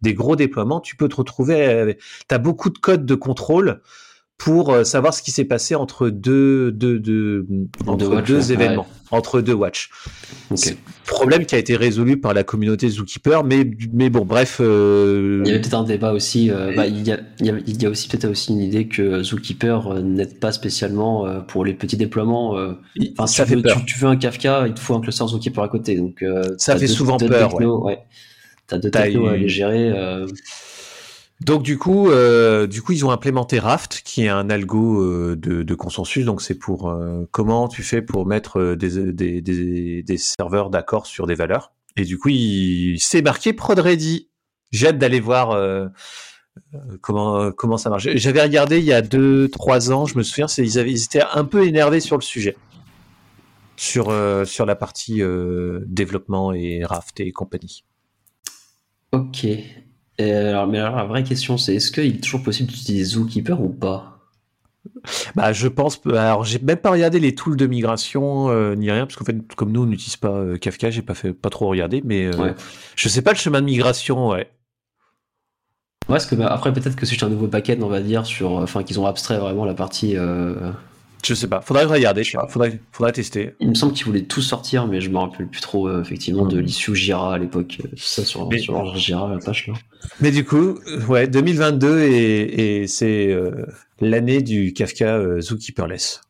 des gros déploiements, tu peux te retrouver. Tu as beaucoup de codes de contrôle pour euh, savoir ce qui s'est passé entre deux, deux, deux, entre Deux watch, deux ouais. événements, entre deux watch. Ok. C'est- Problème qui a été résolu par la communauté Zookeeper, mais, mais bon, bref. euh, Il y avait peut-être un débat aussi. euh, bah, il, y a, il, y a, il y a aussi peut-être aussi une idée que Zookeeper n'aide pas spécialement pour les petits déploiements. Enfin, si ça tu fait veux, peur. tu, tu veux un Kafka, il te faut un cluster Zookeeper à côté. Donc, euh, Ça fait deux- souvent peur, ouais. T'as deux technos à les gérer. Donc du coup, euh, du coup, ils ont implémenté Raft, qui est un algo euh, de, consensus. Donc c'est pour euh, comment tu fais pour mettre des, serveurs d'accord sur des valeurs. Et du coup, il c'est marqué prod ready. J'ai hâte d'aller voir comment comment ça marche. J'avais regardé il y a deux trois ans. Je me souviens, ils avaient ils étaient un peu énervés sur le sujet, sur sur la partie développement et Raft et compagnie. Ok. Et alors, mais alors, la vraie question, c'est est-ce qu'il est toujours possible d'utiliser Zookeeper ou pas? Bah, je pense. Alors, j'ai même pas regardé les tools de migration euh, ni rien, parce qu'en fait, comme nous, on n'utilise pas euh, Kafka, j'ai pas fait pas trop regardé, mais euh, Ouais. je sais pas le chemin de migration. Ouais. Ouais, parce que bah, après, peut-être que c'est un nouveau paquet, on va dire, sur. Enfin, qu'ils ont abstrait vraiment la partie. Je sais pas. Faudrait regarder. tiens. Faudrait, faudrait tester. Il me semble qu'ils voulaient tout sortir, mais je me rappelle plus trop, euh, effectivement, de l'issue Jira à l'époque. euh, Ça, sur, Mais- sur leur Jira, la page là. Mais du coup, euh, ouais, 2022 et, et c'est euh, l'année du Kafka euh, Zookeeperless.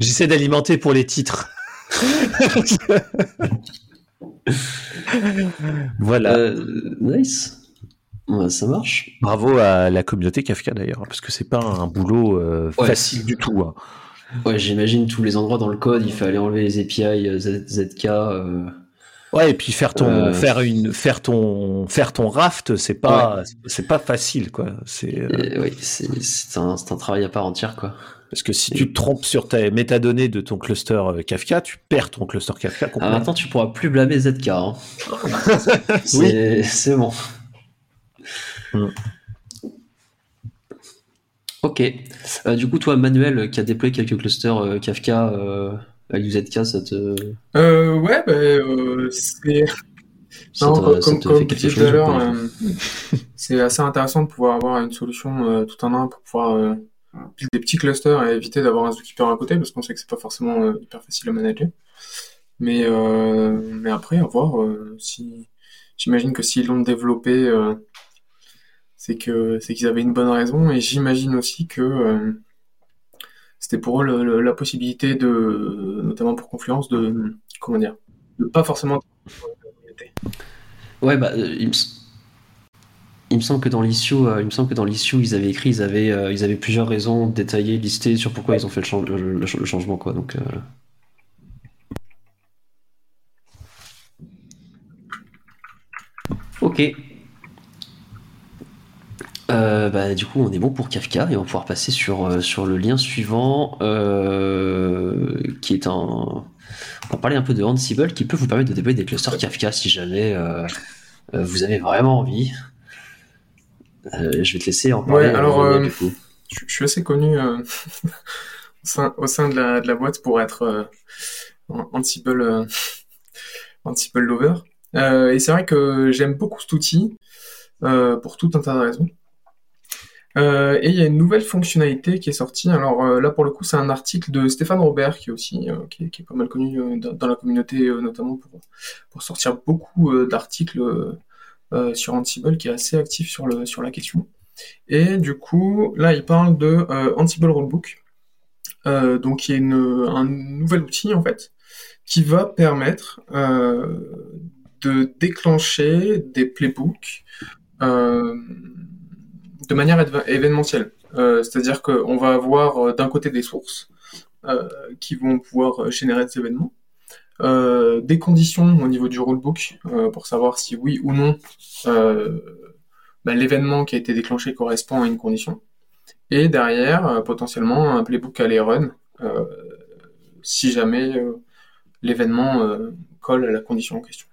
J'essaie d'alimenter pour les titres. voilà. Nice. Ouais, ça marche. Bravo à la communauté Kafka d'ailleurs, parce que c'est pas un boulot euh, Ouais. facile du tout. hein. Ouais, j'imagine tous les endroits dans le code, il fallait enlever les API euh, ZK. euh, Ouais, et puis faire ton Euh. faire une faire ton faire ton raft, c'est pas c'est pas facile quoi. C'est ouais, c'est un, travail à part entière, quoi. parce que si tu te trompes sur tes métadonnées de ton cluster Kafka, tu perds ton cluster Kafka Ah, complètement. maintenant, tu pourras plus blâmer ZK. Hein. C'est c'est bon. Ok. Euh, du coup, toi, Manuel, qui a déployé quelques clusters euh, Kafka euh, avec du ZK, ça te, Euh, ouais, bah, c'est. ça Non, te- comme, comme, tout à l'heure, c'est assez intéressant de pouvoir avoir une solution tout en un pour pouvoir build des petits clusters et éviter d'avoir un zookeeper à côté parce qu'on sait que c'est pas forcément hyper facile à manager. Mais, mais après, à voir si. J'imagine que s'ils l'ont développé, c'est que c'est qu'ils avaient une bonne raison et j'imagine aussi que euh, c'était pour eux la possibilité de, notamment pour Confluence, de comment dire, pas forcément Ouais, bah, euh, il, me... s- il me semble que dans l'issue, euh, il me semble que dans l'issue, ils avaient écrit, ils avaient, plusieurs raisons détaillées, listées sur pourquoi ils ont fait le, chan- le- le- le changement, quoi. Donc, ok. Euh, bah, du coup, on est bon pour Kafka et on va pouvoir passer sur, euh, sur le lien suivant, euh, qui est un. On va parler un peu de Ansible qui peut vous permettre de déployer des clusters Kafka si jamais euh, vous avez vraiment envie. Je vais te laisser en parler. Ouais, alors, Manuel, du coup. je, je suis assez connu au, sein, au sein de la, de la boîte pour être Ansible, Ansible lover. Et c'est vrai que j'aime beaucoup cet outil euh, pour tout un tas de raisons. Euh, et il y a une nouvelle fonctionnalité qui est sortie. Alors euh, là, pour le coup, c'est un article de Stéphane Robert, qui est aussi euh, qui, est, pas mal connu euh, dans, la communauté, euh, notamment pour, pour sortir beaucoup euh, d'articles sur Ansible, qui est assez actif sur, le, sur la question. Et du coup, là, il parle de Ansible Rulebook, euh, donc qui est une, un nouvel outil en fait, qui va permettre de déclencher des playbooks euh, de manière événementielle. Euh, C'est-à-dire qu'on va avoir euh, d'un côté des sources euh, qui vont pouvoir générer des événements, des conditions au niveau du rulebook pour savoir si oui ou non bah, l'événement qui a été déclenché correspond à une condition. Et derrière, potentiellement, un playbook à les run si jamais l'événement colle à la condition en question.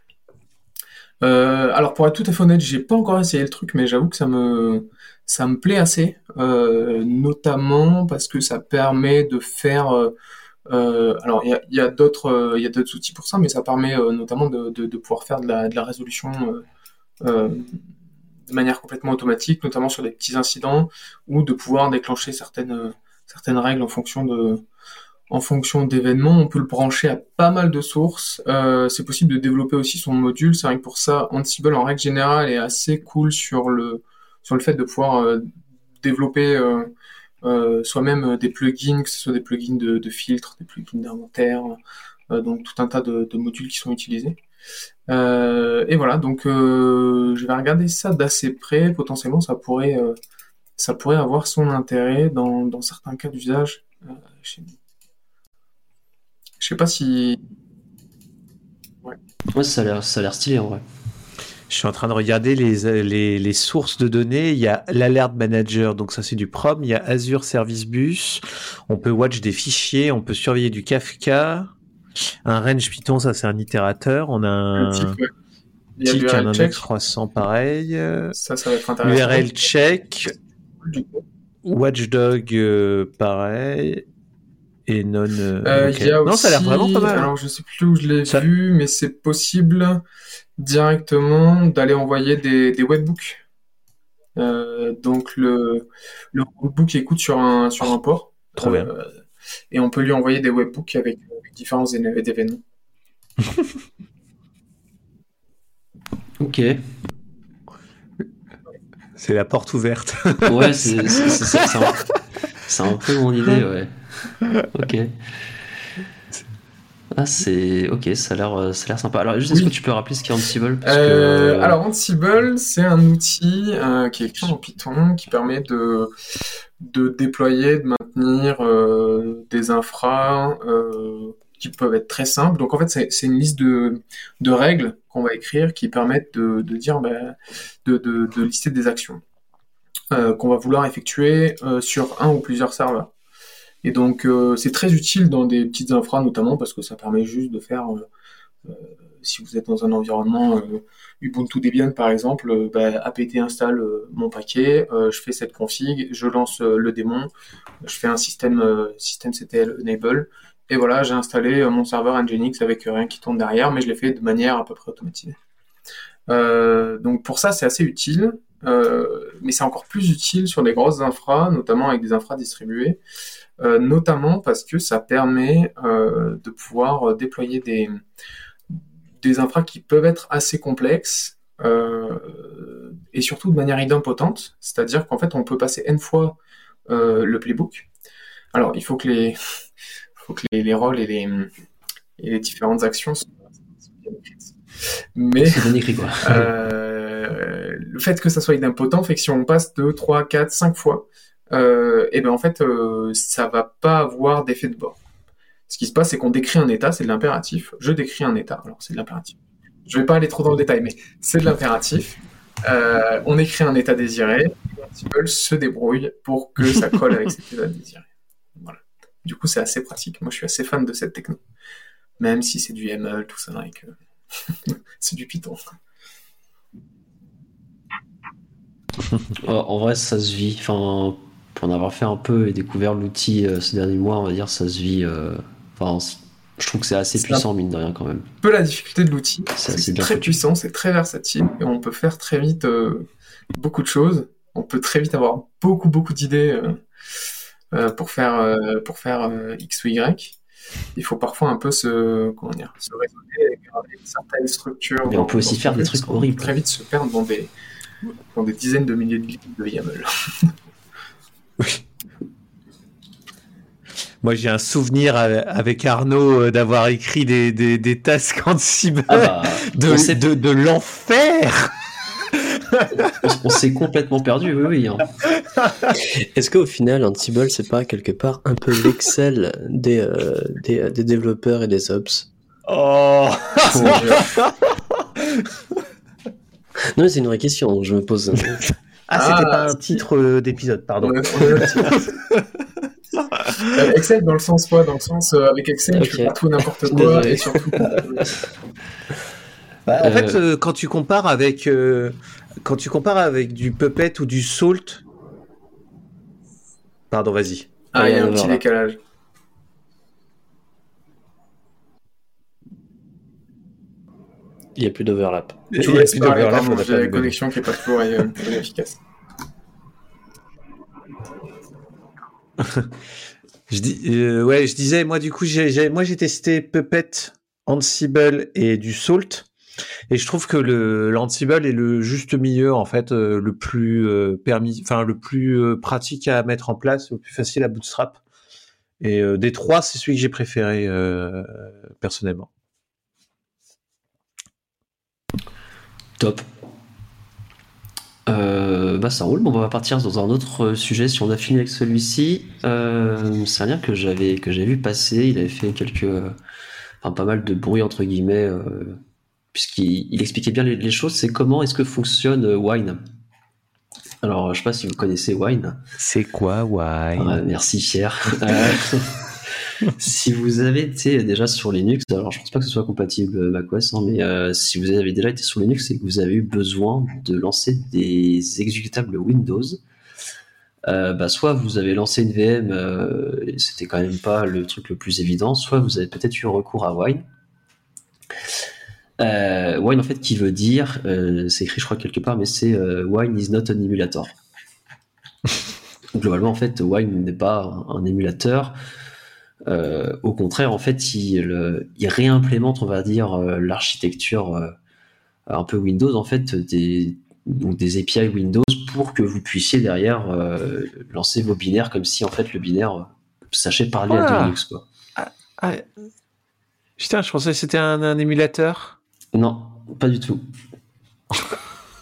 Alors pour être tout à fait honnête, j'ai pas encore essayé le truc, mais j'avoue que ça me ça me plaît assez, euh, notamment parce que ça permet de faire. euh, euh, alors il y a, d'autres euh, il y a d'autres outils pour ça, mais ça permet euh, notamment de, de, de pouvoir faire de la, de la résolution de manière complètement automatique, notamment sur des petits incidents, ou de pouvoir déclencher certaines, certaines règles en fonction de en fonction d'événements. On peut le brancher à pas mal de sources. C'est possible de développer aussi son module. C'est vrai que pour ça, Ansible en règle générale est assez cool sur le sur le fait de pouvoir euh, développer euh, euh, soi-même des plugins, que ce soit des plugins de, filtres, des plugins d'inventaire, donc tout un tas de, modules qui sont utilisés. Et voilà, donc je vais regarder ça d'assez près. Potentiellement, ça pourrait ça pourrait avoir son intérêt dans, certains cas d'usage chez nous. Je sais pas si. Ouais. ouais ça a l'air stylé en vrai. Je suis en train de regarder les, les, les sources de données. Il y a l'Alert Manager, donc ça c'est du Prom. Il y a Azure Service Bus. On peut watch des fichiers. On peut surveiller du Kafka. Un range Python, ça c'est un itérateur. On a un, un type, un index 300 pareil. Ça, ça va être intéressant. URL check. Watchdog, euh, pareil et non. Euh, euh, okay. y a non, aussi, ça a l'air vraiment pas mal. Alors, je sais plus où je l'ai Ça- vu, mais c'est possible directement d'aller envoyer des, des webbooks. Euh, donc, le, le webbook écoute sur un, sur un port. Trop bien. Euh, Et on peut lui envoyer des webbooks avec, avec différents éne- événements. Ok. C'est la porte ouverte. Ouais, c'est un, c'est un peu mon idée, ouais. Ok. Ah, c'est. Ok, ça a l'air euh, ça a l'air sympa. Alors, juste, est-ce que tu peux rappeler ce qu'est Ansible? Parce Euh, alors Ansible, c'est un outil euh, qui est écrit en Python qui permet de, de déployer, de maintenir euh, des infras qui peuvent être très simples. Donc en fait, c'est c'est une liste de, de règles qu'on va écrire qui permettent de, de dire, ben, de, lister des actions qu'on va vouloir effectuer sur un ou plusieurs serveurs. Et donc euh, c'est très utile dans des petites infras notamment parce que ça permet juste de faire euh, euh, si vous êtes dans un environnement Ubuntu Debian par exemple, bah, apt installe mon paquet, je fais cette config, je lance le démon, je fais un système euh, systemctl enable et voilà, j'ai installé mon serveur Nginx avec rien qui tourne derrière, mais je l'ai fait de manière à peu près automatisée. Donc pour ça c'est assez utile, mais c'est encore plus utile sur des grosses infras, notamment avec des infras distribuées, notamment parce que ça permet euh, de pouvoir euh, déployer des, des infras qui peuvent être assez complexes euh, et surtout de manière idempotente, c'est-à-dire qu'en fait on peut passer n fois euh, le playbook. Alors il faut que les, faut que les, les rôles et les, et les différentes actions soient bien écrites. Mais C'est bien écrit, quoi. euh, le fait que ça soit idempotent fait que si on passe 2, 3, 4, 5 fois, euh, et ben en fait, euh, ça va pas avoir d'effet de bord. Ce qui se passe, c'est qu'on décrit un état, c'est de l'impératif. Je décris un état, alors c'est de l'impératif. Je vais pas aller trop dans le détail, mais c'est de l'impératif. Euh, on écrit un état désiré, et Ansible se débrouille pour que ça colle avec cet état désiré. Voilà. Du coup, c'est assez pratique. Moi, je suis assez fan de cette techno. Même si c'est du ML, tout ça, et que c'est du Python. En vrai, ça se vit. Enfin, pour en avoir fait un peu et découvert l'outil euh, ces derniers mois, on va dire, ça se vit. euh, Enfin, je trouve que c'est assez puissant, mine de rien, quand même. Un peu la difficulté de l'outil, C'est très puissant, c'est très versatile, et on peut faire très vite euh, beaucoup de choses. On peut très vite avoir beaucoup, beaucoup d'idées pour faire, pour faire X ou Y. Il faut parfois un peu se, comment dire, se raisonner garder certaines structures. Mais on peut aussi faire des trucs horribles. Très vite se perdre dans des, dans des dizaines de milliers de lignes de YAML. Moi, j'ai un souvenir avec- Arnaud euh, d'avoir écrit des, des, des tasks Ansible Ah bah, on s'est- de, de, de l'enfer. on, on s'est complètement perdu, oui, oui. hein. Est-ce qu'au final, Ansible, c'est pas quelque part un peu l'Excel des, euh, des, des développeurs et des ops? Oh Non, mais c'est une vraie question, je me pose. Ah, c'était Ah, pas un titre euh, d'épisode, pardon. Excel dans le sens quoi Dans le sens euh, avec Excel, tu fais pas tout n'importe quoi Désolé. et surtout. Bah, en Euh, fait, euh, quand tu compares avec euh, quand tu compares avec du Puppet ou du Salt, pardon, vas-y. Ah, il y a un petit décalage. Il n'y a plus d'overlap. Il Je y vous a plus d'overlap, j'ai pas la connexion qui est pas toujours euh, efficace. Je dis, euh, ouais, je disais, moi du coup, j'ai, moi j'ai testé Puppet, Ansible et du Salt, et je trouve que le l'Ansible est le juste milieu en fait, euh, le plus euh, permis, enfin le plus euh, pratique à mettre en place, le plus facile à bootstrap. Et euh, des trois, c'est celui que j'ai préféré euh, personnellement. Top. Euh, bah ça roule. Bon, on va partir dans un autre sujet. Si on a fini avec celui-ci, euh, c'est un lien que j'avais que j'ai vu passer. Il avait fait quelques, euh, enfin pas mal de bruit entre guillemets, euh, puisqu'il il expliquait bien les, les choses. C'est comment est-ce que fonctionne euh, Wine? Alors, je sais pas si vous connaissez Wine. C'est quoi, ouais Ah, merci Pierre. Si vous avez été déjà sur Linux, alors je pense pas que ce soit compatible euh, macOS, hein, mais euh, si vous avez déjà été sur Linux, c'est que vous avez eu besoin de lancer des exécutables Windows. Euh, bah, soit vous avez lancé une VM, euh, et c'était quand même pas le truc le plus évident, soit vous avez peut-être eu recours à Wine. Wine en fait qui veut dire, c'est écrit je crois quelque part, mais c'est Wine is not an emulator. Globalement en fait Wine n'est pas un émulateur. Euh, au contraire en fait il, il réimplémente on va dire euh, l'architecture euh, un peu Windows en fait des, donc des API Windows pour que vous puissiez derrière euh, lancer vos binaires comme si en fait le binaire sachait parler à Ah. Linux quoi. Ah, Putain, je pensais que c'était un, un émulateur. Non, pas du tout.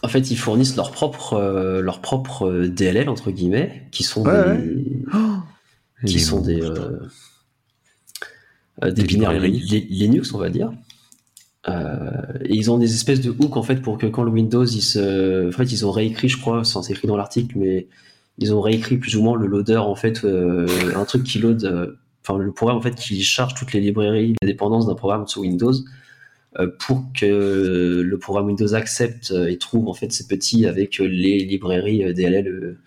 En fait, ils fournissent leur propre, euh, leur propre DLL entre guillemets, qui sont Ouais, des, Oh, qui Les sont des, euh, des Des binaires Linux, on va dire. Euh, et ils ont des espèces de hooks en fait pour que quand le Windows, ils se, en fait, ils ont réécrit, je crois, c'est écrit dans l'article, mais ils ont réécrit plus ou moins le loader en fait, euh, un truc qui load, euh, enfin le programme en fait qui charge toutes les librairies, les dépendances d'un programme sous Windows euh, pour que le programme Windows accepte euh, et trouve en fait ces petits avec euh, les librairies euh, DLL euh,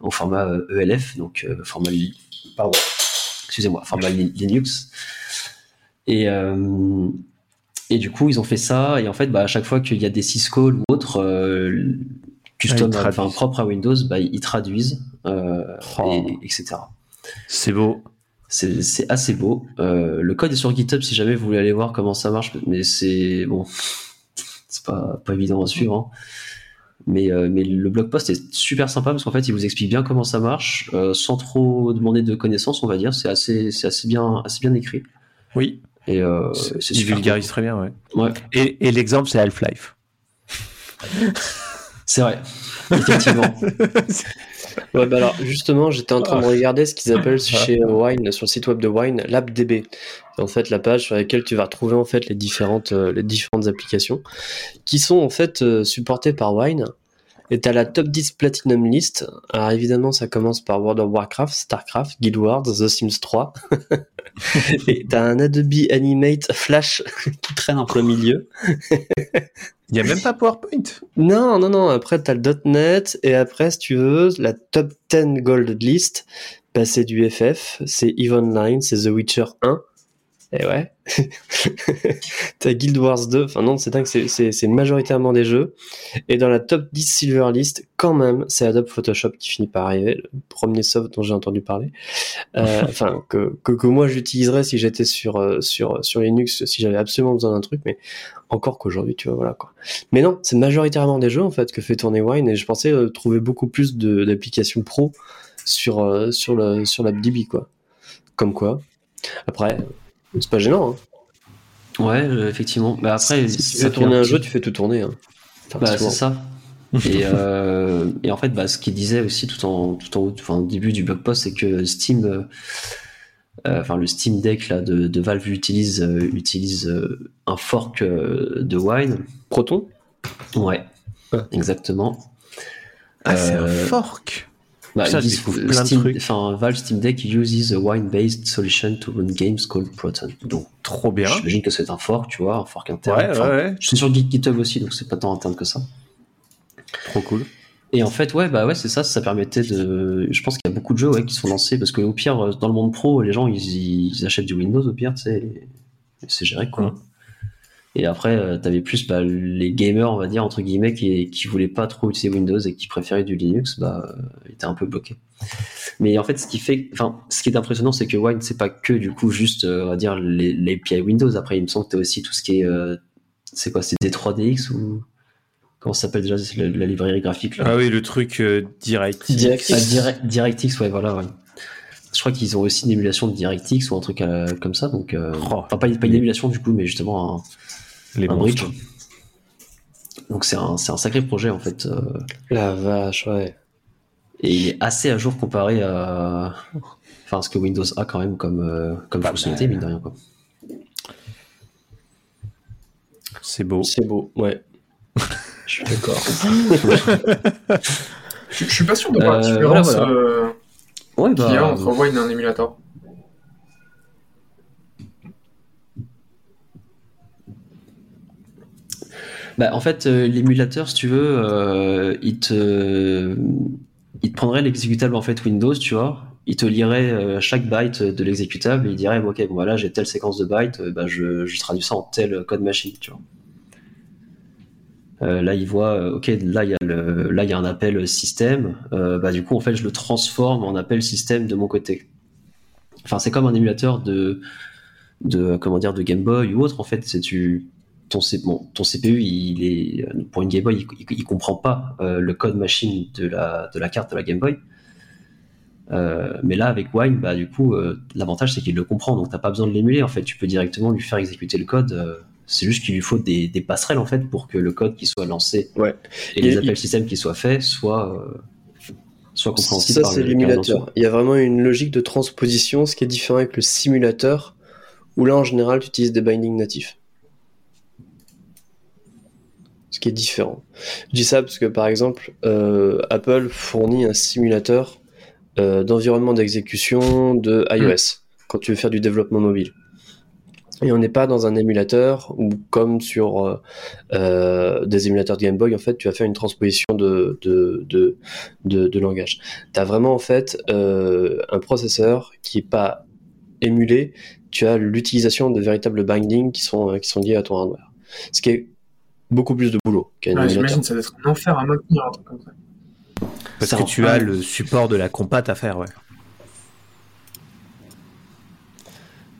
au format euh, ELF, donc euh, format pardon, excusez-moi, format li- Linux. Et euh, et du coup, ils ont fait ça. Et en fait, bah, à chaque fois qu'il y a des syscalls ou autres euh, custom, Ah, enfin propres à Windows, bah, ils traduisent, euh, Oh. et- etc. C'est beau. C'est assez beau. Euh, le code est sur GitHub si jamais vous voulez aller voir comment ça marche, mais c'est bon, c'est pas, pas évident à suivre. hein. Mais, euh, mais le blog post est super sympa parce qu'en fait il vous explique bien comment ça marche euh, sans trop demander de connaissances, on va dire. C'est assez, assez bien, assez bien écrit. Oui. Et euh, C'est- il vulgarise très bien, ouais. Ouais, Et, et l'exemple, c'est Half-Life. c'est vrai. Effectivement. Ouais, bah alors justement, j'étais en train de regarder ce qu'ils appellent Ah. chez Wine, sur le site web de Wine, LabDB. En fait, la page sur laquelle tu vas retrouver en fait les différentes, euh, les différentes applications qui sont en fait euh, supportées par Wine. Et t'as la top 10 Platinum List. Alors évidemment, ça commence par World of Warcraft, Starcraft, Guild Wars, The Sims 3. Et t'as un Adobe Animate Flash qui traîne en plein milieu. Il n'y a même pas PowerPoint. Non, non, non. Après, t'as le .NET et après, si tu veux, la top 10 gold list, bah, c'est du FF, c'est EVE Online, c'est The Witcher 1. Et ouais. t'as Guild Wars 2. Enfin non, c'est dingue, c'est- majoritairement des jeux. Et dans la top 10 silver list, quand même, c'est Adobe Photoshop qui finit par arriver, le premier soft dont j'ai entendu parler. Euh, Enfin, que, que, que moi j'utiliserais si j'étais sur, euh, sur, sur Linux, si j'avais absolument besoin d'un truc, mais encore qu'aujourd'hui, tu vois, voilà quoi. Mais non, c'est majoritairement des jeux en fait que fait tourner Wine et je pensais euh, trouver beaucoup plus d'applications pro sur euh, sur le sur l'AppDB quoi. Comme quoi. Après, c'est pas gênant. Hein. Ouais, euh, effectivement. Bah, après, si tu ça veux tourner un jeu, tu fais tout tourner. Hein. Enfin, Bah, c'est ça. et, euh, et en fait, bah, ce qu'il disait aussi tout en, tout en haut, enfin, au début du blog post, c'est que Steam, euh, euh, enfin, le Steam Deck là, de, de Valve utilise, euh, utilise euh, un fork euh, de Wine. Proton? Ouais, Ah. exactement. Ah, c'est un fork. Bah, Ça, je euh, plein de Steam- trucs. Enfin, Valve Steam Deck uses a wine-based solution to run games called Proton. Donc, Trop bien. j'imagine que c'est un fork, tu vois, un fork interne. Ouais, ouais, Enfin, ouais. Je suis sur Git- GitHub aussi, donc c'est pas tant interne que ça. Trop cool. Et en fait, ouais, bah ouais, c'est ça, ça permettait de. Je pense qu'il y a beaucoup de jeux ouais, qui sont lancés parce que au pire, dans le monde pro, les gens ils, ils achètent du Windows au pire, tu sais, c'est géré quoi. Mm. Et après, euh, t'avais plus bah, les gamers, on va dire, entre guillemets, qui, qui voulaient pas trop utiliser Windows et qui préféraient du Linux, bah, euh, étaient un peu bloqués. Mais en fait, ce qui fait, enfin, ce qui est impressionnant, c'est que Wine, c'est pas que du coup juste, euh, on va dire, les, les API Windows. Après, il me semble que t'as aussi tout ce qui est, euh, c'est quoi, c'est D3DX ou comment ça s'appelle déjà, la, la librairie graphique là? Ah oui, le truc euh, direct. DirectX. Ah, Direct- DirectX, ouais, voilà, ouais. Je crois qu'ils ont aussi une émulation de DirectX ou un truc euh, comme ça, donc, euh, Oh. enfin, pas, pas une émulation du coup, mais justement un, Les un monstres. bridge. Donc c'est un, c'est un sacré projet en fait, euh, La vache, ouais. et il est assez à jour comparé à, enfin, ce que Windows a quand même comme, euh, comme fonctionnalité, mine de rien quoi. C'est beau. C'est beau, ouais. Je suis d'accord. Je, je suis pas sûr de voir la Euh, différence voilà, voilà. euh, Ouais, qu'il y a bah, entre Wine et un émulateur. Bah, en fait, euh, l'émulateur, si tu veux, euh, il te, prendrait l'exécutable en fait Windows, tu vois. Il te lirait euh, chaque byte de l'exécutable il dirait, ok, bon voilà, j'ai telle séquence de bytes, bah, je, traduis ça en tel code machine, tu vois. Là, il voit, ok, là il y a y a un appel système. bah du coup, en fait, je le transforme en appel système de mon côté. Enfin, c'est comme un émulateur de, de comment dire, de Game Boy ou autre. En fait, c'est tu, ton, bon, ton CPU, il est pour une Game Boy, il, comprend pas euh, le code machine de la, de la carte de la Game Boy. Euh, mais là, avec Wine, bah, du coup, euh, l'avantage c'est qu'il le comprend, donc t'as pas besoin de l'émuler. En fait, tu peux directement lui faire exécuter le code. c'est juste qu'il lui faut des, des passerelles en fait pour que le code qui soit lancé Ouais. et les il- appels système qui soient faits soient, soient compréhensibles. Ça, c'est l'émulateur. Il y a vraiment une logique de transposition, ce qui est différent avec le simulateur, où là, en général, tu utilises des bindings natifs. Ce qui est différent. Je dis ça parce que, par exemple, euh, Apple fournit un simulateur euh, d'environnement d'exécution de iOS, quand tu veux faire du développement mobile. Et on n'est pas dans un émulateur où, comme sur euh, des émulateurs de Game Boy, en fait, tu vas faire une transposition de, de, de, de, de langage. Tu as vraiment en fait un processeur qui est pas émulé, tu as l'utilisation de véritables bindings qui sont, qui sont liés à ton hardware. Ce qui est beaucoup plus de boulot qu'un Ouais. J'imagine que ça doit être un enfer à maintenir un truc comme ça. Parce Ça que tu as le support de la compat à faire, ouais.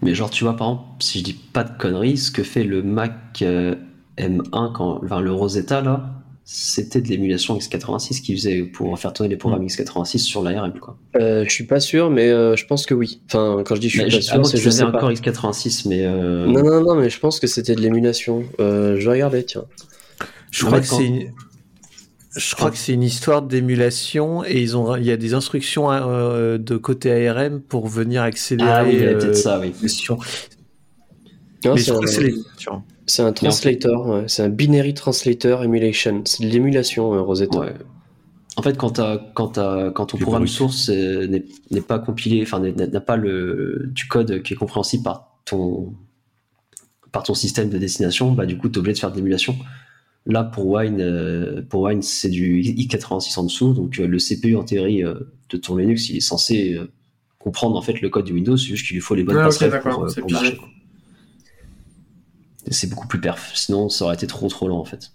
Mais genre, tu vois, par exemple, si je dis pas de conneries, ce que fait le Mac euh, M1, quand, enfin, le Rosetta, là, c'était de l'émulation x86 qui faisait pour faire tourner les programmes x86 sur l'ARM, quoi. Euh, je suis pas sûr, mais euh, je pense que oui. Enfin, quand je dis je suis Mais pas je- sûr, c'est que je tu sais pas. encore x86, mais. euh, Non, non, non, mais je pense que c'était de l'émulation. Euh, je vais regarder, tiens. Je crois que c'est une... Je crois que c'est une histoire d'émulation et ils ont il y a des instructions euh, de côté ARM pour venir accélérer Ah oui, il y avait euh, peut-être ça, oui. l'émulation. Non, Mais je crois un- que c'est les tu C'est un translator, ouais. c'est un binary translator emulation. C'est de l'émulation, euh, Rosetta. Ouais. En fait, quand, quand, quand ton programme source euh, n'est pas compilé, enfin n'a pas le, du code qui est compréhensible par ton, par ton système de destination, bah du coup, tu es obligé de faire de l'émulation. Là, pour Wine, euh, pour Wine, c'est du x86 en dessous, donc euh, le CPU en théorie euh, de ton Linux, il est censé euh, comprendre en fait le code du Windows, c'est juste qu'il lui faut les bonnes ok, passerelles pour, euh, marcher. quoi. C'est beaucoup plus perf, sinon ça aurait été trop trop lent en fait.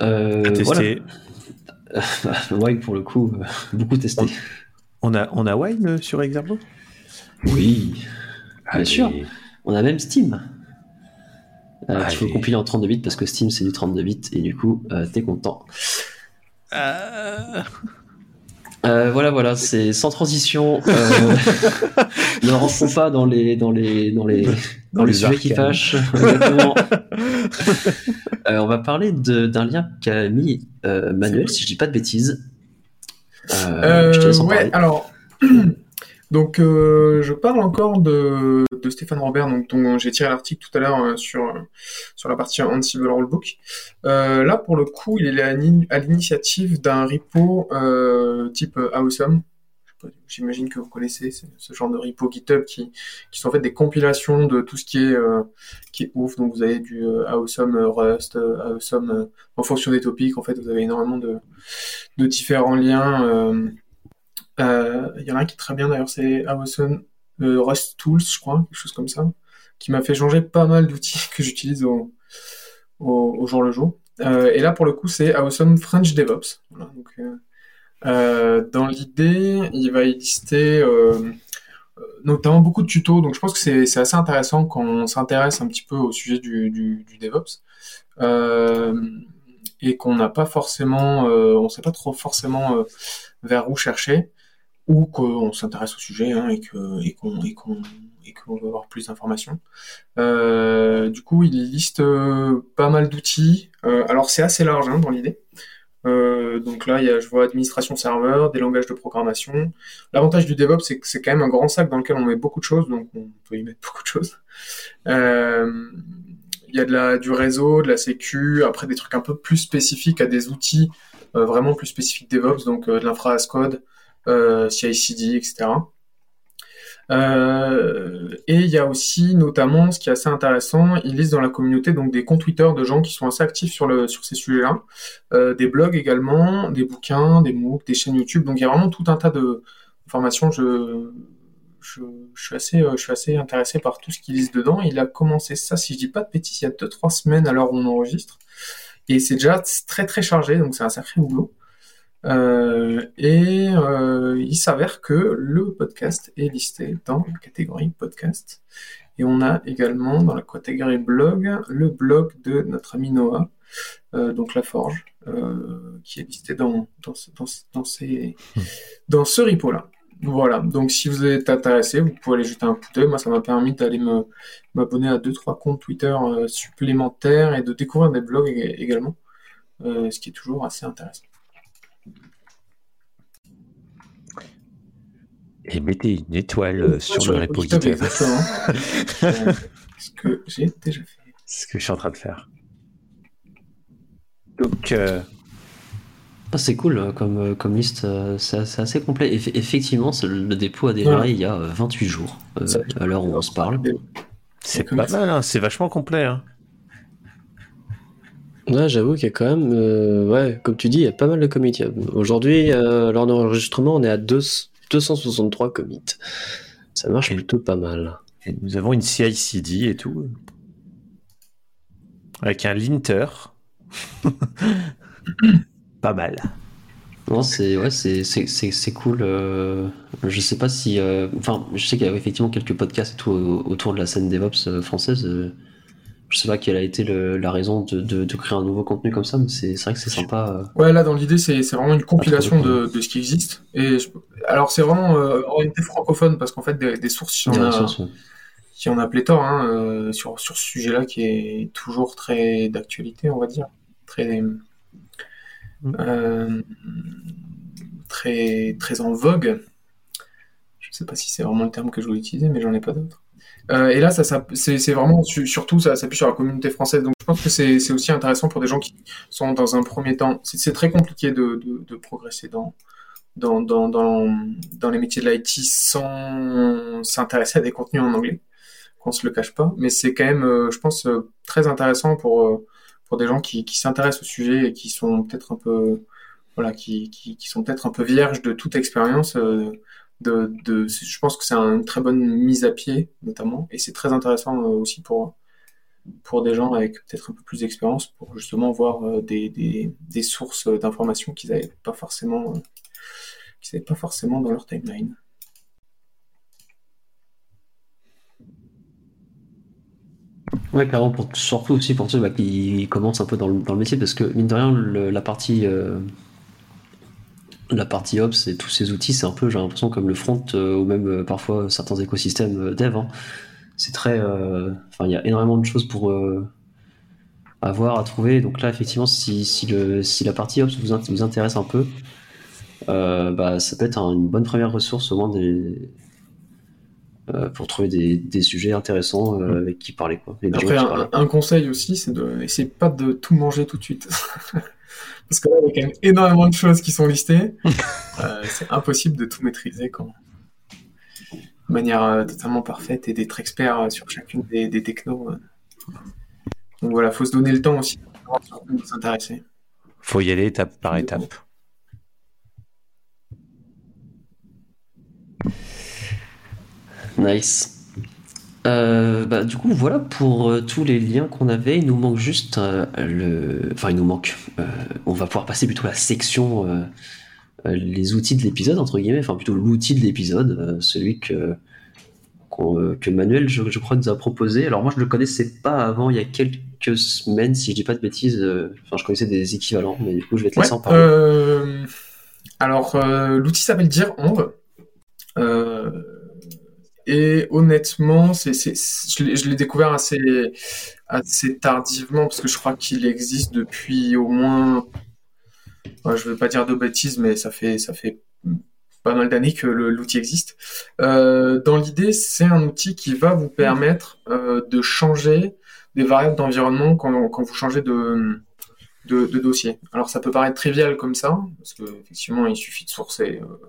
Euh, voilà. testé. Wine pour le coup, euh, beaucoup testé. On a on a Wine euh, sur Exergo Oui, bien sûr. On a même Steam. Euh, il faut compiler en 32 bits parce que Steam c'est du 32 bits et du coup euh, t'es content. Euh, Euh, voilà, voilà, c'est sans transition. Euh, ne rentrons pas dans les dans les dans les dans les les sujets qui fâchent. Exactement. Euh, on va parler d'un lien qu'a mis euh, Manuel, si je dis pas de bêtises. Euh, je te laisse en ouais, parler. alors, donc euh, je parle encore de, Stéphane Robert, donc, dont j'ai tiré l'article tout à l'heure euh, sur, sur la partie Ansible Rulebook. Euh, là, pour le coup, il est à l'ini- à l'initiative d'un repo euh, type euh, Awesome. J'imagine que vous connaissez ce genre de repo GitHub qui, qui sont en fait des compilations de tout ce qui est, euh, qui est ouf. Donc vous avez du euh, Awesome euh, Rust, euh, Awesome euh, en fonction des topics. En fait, vous avez énormément de, de différents liens. Euh, euh, Il y en a un qui est très bien d'ailleurs, c'est Awesome Rust Tools, je crois, quelque chose comme ça, qui m'a fait changer pas mal d'outils que j'utilise au, jour le jour. et là, pour le coup, c'est Awesome French DevOps. donc, dans l'idée, il va y lister notamment beaucoup de tutos. Donc je pense que c'est assez intéressant quand on s'intéresse un petit peu au sujet du, DevOps. Euh, et qu'on n'a pas forcément, euh, on sait pas trop forcément euh, vers où chercher, ou qu'on s'intéresse au sujet hein, et qu'on et qu'on et veut avoir plus d'informations. Euh, du coup, il liste euh, pas mal d'outils. alors c'est assez large hein, dans l'idée. Euh, donc là, il y a, je vois administration serveur, des langages de programmation. L'avantage du DevOps, c'est que c'est quand même un grand sac dans lequel on met beaucoup de choses, donc on peut y mettre beaucoup de choses. Euh, il y a de la, du réseau, de la sécu, après des trucs un peu plus spécifiques à des outils euh, vraiment plus spécifiques DevOps, donc de l'infra code, CI/CD, etc. Euh, et il y a aussi notamment, ce qui est assez intéressant, il liste dans la communauté donc des comptes Twitter de gens qui sont assez actifs sur le sur ces sujets-là, euh, des blogs également, des bouquins, des MOOC, des chaînes YouTube. Donc il y a vraiment tout un tas de formations. Je je, je suis assez euh, je suis assez intéressé par tout ce qu'il liste dedans. Il a commencé ça, si je dis pas de bêtises, il y a deux trois semaines à l'heure où on enregistre, et c'est déjà très très chargé, donc c'est un sacré boulot. Euh, et euh, il s'avère que le podcast est listé dans la catégorie podcast. Et on a également dans la catégorie blog le blog de notre ami Noah, euh, donc La Forge, qui est listé dans, dans, dans, dans, ces, dans ce repo-là. Voilà, donc si vous êtes intéressé, vous pouvez aller jeter un coup d'œil. Moi, ça m'a permis d'aller m'abonner à deux trois comptes Twitter supplémentaires et de découvrir des blogs également, ce qui est toujours assez intéressant. Et mettez une étoile euh, sur, le repo GitHub. ce que j'ai déjà fait. Ce que je suis en train de faire. Donc. Euh... Ah, c'est cool comme, euh, comme liste, c'est assez complet. effectivement, le dépôt a démarré il y a 28 jours, à l'heure où on se parle. C'est pas mal, hein, c'est vachement complet. Hein. Ouais, j'avoue qu'il y a quand même, ouais, comme tu dis, il y a pas mal de comités. Aujourd'hui, lors de l'enregistrement, on est à 2, 263 commits. Ça marche plutôt pas mal. Et nous avons une CI/CD et tout, avec un linter. pas mal. Non, c'est ouais, c'est cool. Euh, je sais pas si, euh, enfin, je sais qu'il y a effectivement quelques podcasts et tout autour de la scène DevOps euh, française. Je sais pas quelle a été la raison de, de, créer un nouveau contenu comme ça, mais c'est vrai que c'est sympa. Ouais, là, dans l'idée, c'est vraiment une compilation de, de, ce qui existe. Et alors, c'est vraiment euh, orienté francophone, parce qu'en fait, des, sources, il y en a, il y en a pléthore hein, euh, sur, sur ce sujet-là qui est toujours très d'actualité, on va dire. Très, mm. euh, très, très en vogue. Je sais pas si c'est vraiment le terme que je voulais utiliser, mais j'en ai pas d'autre. Euh, et là, ça, c'est vraiment surtout ça s'appuie sur la communauté française. Donc, je pense que c'est aussi intéressant pour des gens qui sont dans un premier temps. C'est très compliqué de, progresser dans, dans, les métiers de l'IT sans s'intéresser à des contenus en anglais, qu'on se le cache pas. Mais c'est quand même, euh, je pense, euh, très intéressant pour, pour des gens qui, s'intéressent au sujet et qui sont peut-être un peu, voilà, qui, qui sont peut-être un peu vierges de toute expérience de, je pense que c'est une très bonne mise à pied, notamment, et c'est très intéressant euh, aussi pour, pour des gens avec peut-être un peu plus d'expérience, pour justement voir euh, des, des, sources d'informations qu'ils n'avaient pas forcément, qu'ils pas forcément dans leur timeline. Ouais, clairement, pour, surtout aussi pour ceux bah, qui commencent un peu dans le, dans le métier, parce que mine de rien, la partie euh, la partie Ops et tous ces outils, c'est un peu, j'ai l'impression, comme le front euh, ou même euh, parfois certains écosystèmes euh, dev. Hein. C'est très. Enfin, il y a énormément de choses pour avoir, à trouver. Donc là, effectivement, si, si, le, si la partie Ops vous, vous intéresse un peu, bah, ça peut être une bonne première ressource au moins des, pour trouver des, des, sujets intéressants avec qui parler. Quoi. Après, un, un, conseil aussi, c'est de pas de tout manger tout de suite. Parce que là, il y a quand même énormément de choses qui sont listées. Euh, c'est impossible de tout maîtriser quand... de manière euh, totalement parfaite et d'être expert euh, sur chacune des, des technos. Donc voilà, il faut se donner le temps aussi de s'intéresser. faut y aller étape par étape. Nice. Euh, bah, du coup, voilà pour euh, tous les liens qu'on avait. Il nous manque juste euh, le. Enfin, il nous manque. on va pouvoir passer plutôt à la section les outils de l'épisode, entre guillemets. Enfin, plutôt l'outil de l'épisode, celui que, que Manuel, je, je crois, nous a proposé. Alors, moi, je le connaissais pas avant, il y a quelques semaines, si je dis pas de bêtises. Enfin, je connaissais des équivalents, mais du coup, je vais te laisser Ouais, en parler. alors, l'outil s'appelle Dire Onve. Et honnêtement, c'est, je l'ai, découvert assez, assez tardivement parce que je crois qu'il existe depuis au moins, je vais pas dire de bêtises, mais ça fait, ça fait pas mal d'années que l'outil existe. Euh, dans l'idée, c'est un outil qui va vous permettre euh, de changer des variables d'environnement quand, quand vous changez de, de, dossier. Alors ça peut paraître trivial comme ça, parce que effectivement il suffit de sourcer euh,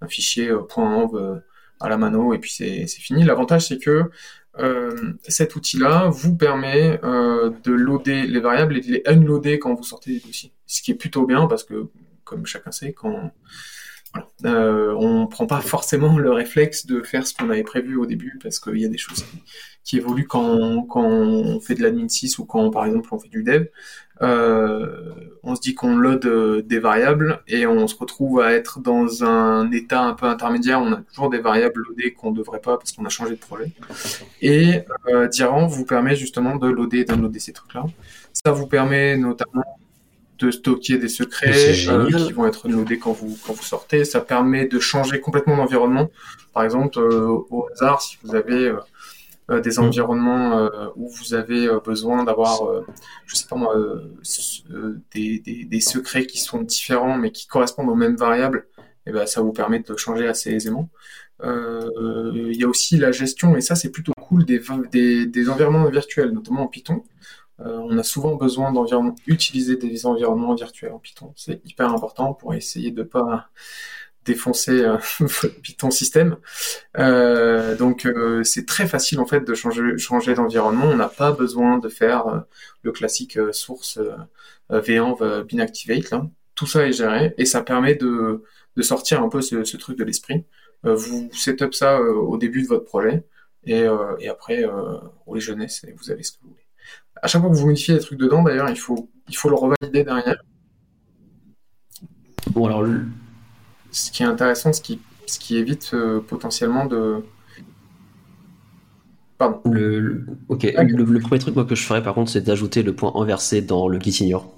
un fichier .env à la mano et puis c'est fini. L'avantage c'est que euh, cet outil-là vous permet euh, de loader les variables et de les unloader quand vous sortez des dossiers. Ce qui est plutôt bien parce que, comme chacun sait, quand euh, on prend pas forcément le réflexe de faire ce qu'on avait prévu au début parce qu'il y a des choses qui, évoluent quand on, fait de l'admin 6 ou quand par exemple on fait du dev. Euh, on se dit qu'on load euh, des variables et on se retrouve à être dans un état un peu intermédiaire. On a toujours des variables loadées qu'on ne devrait pas parce qu'on a changé de projet. Et euh, Diran vous permet justement de loader et d'unloader ces trucs-là. Ça vous permet notamment de stocker des secrets euh, qui vont être loadés quand vous, quand vous sortez. Ça permet de changer complètement d'environnement. Par exemple, euh, au hasard, si vous avez euh, des environnements euh, où vous avez besoin d'avoir, je sais pas moi, des, des, des secrets qui sont différents mais qui correspondent aux mêmes variables, et ben ça vous permet de changer assez aisément. Il y a aussi la gestion, et ça c'est plutôt cool, des, des, des environnements virtuels, notamment en Python. Euh, on a souvent besoin d'environnements, utiliser des environnements virtuels en Python. C'est hyper important pour essayer de pas défoncer euh, votre Python système. Euh, donc euh, c'est très facile en fait de changer, d'environnement. On n'a pas besoin de faire euh, le classique euh, source euh, euh, venv euh, bin activate. Là. Tout ça est géré et ça permet de, sortir un peu ce, truc de l'esprit. Euh, vous setup ça euh, au début de votre projet et, euh, après euh, roulez jeunesse vous avez ce que vous voulez. À chaque fois que vous modifiez des trucs dedans, d'ailleurs, il faut, il faut le revalider derrière. Bon, alors, le- Ce qui est intéressant, ce qui, ce qui évite euh, potentiellement de. Pardon. le, le- ok, le, le premier truc moi, que je ferais par contre, c'est d'ajouter le point inversé dans le git ignore.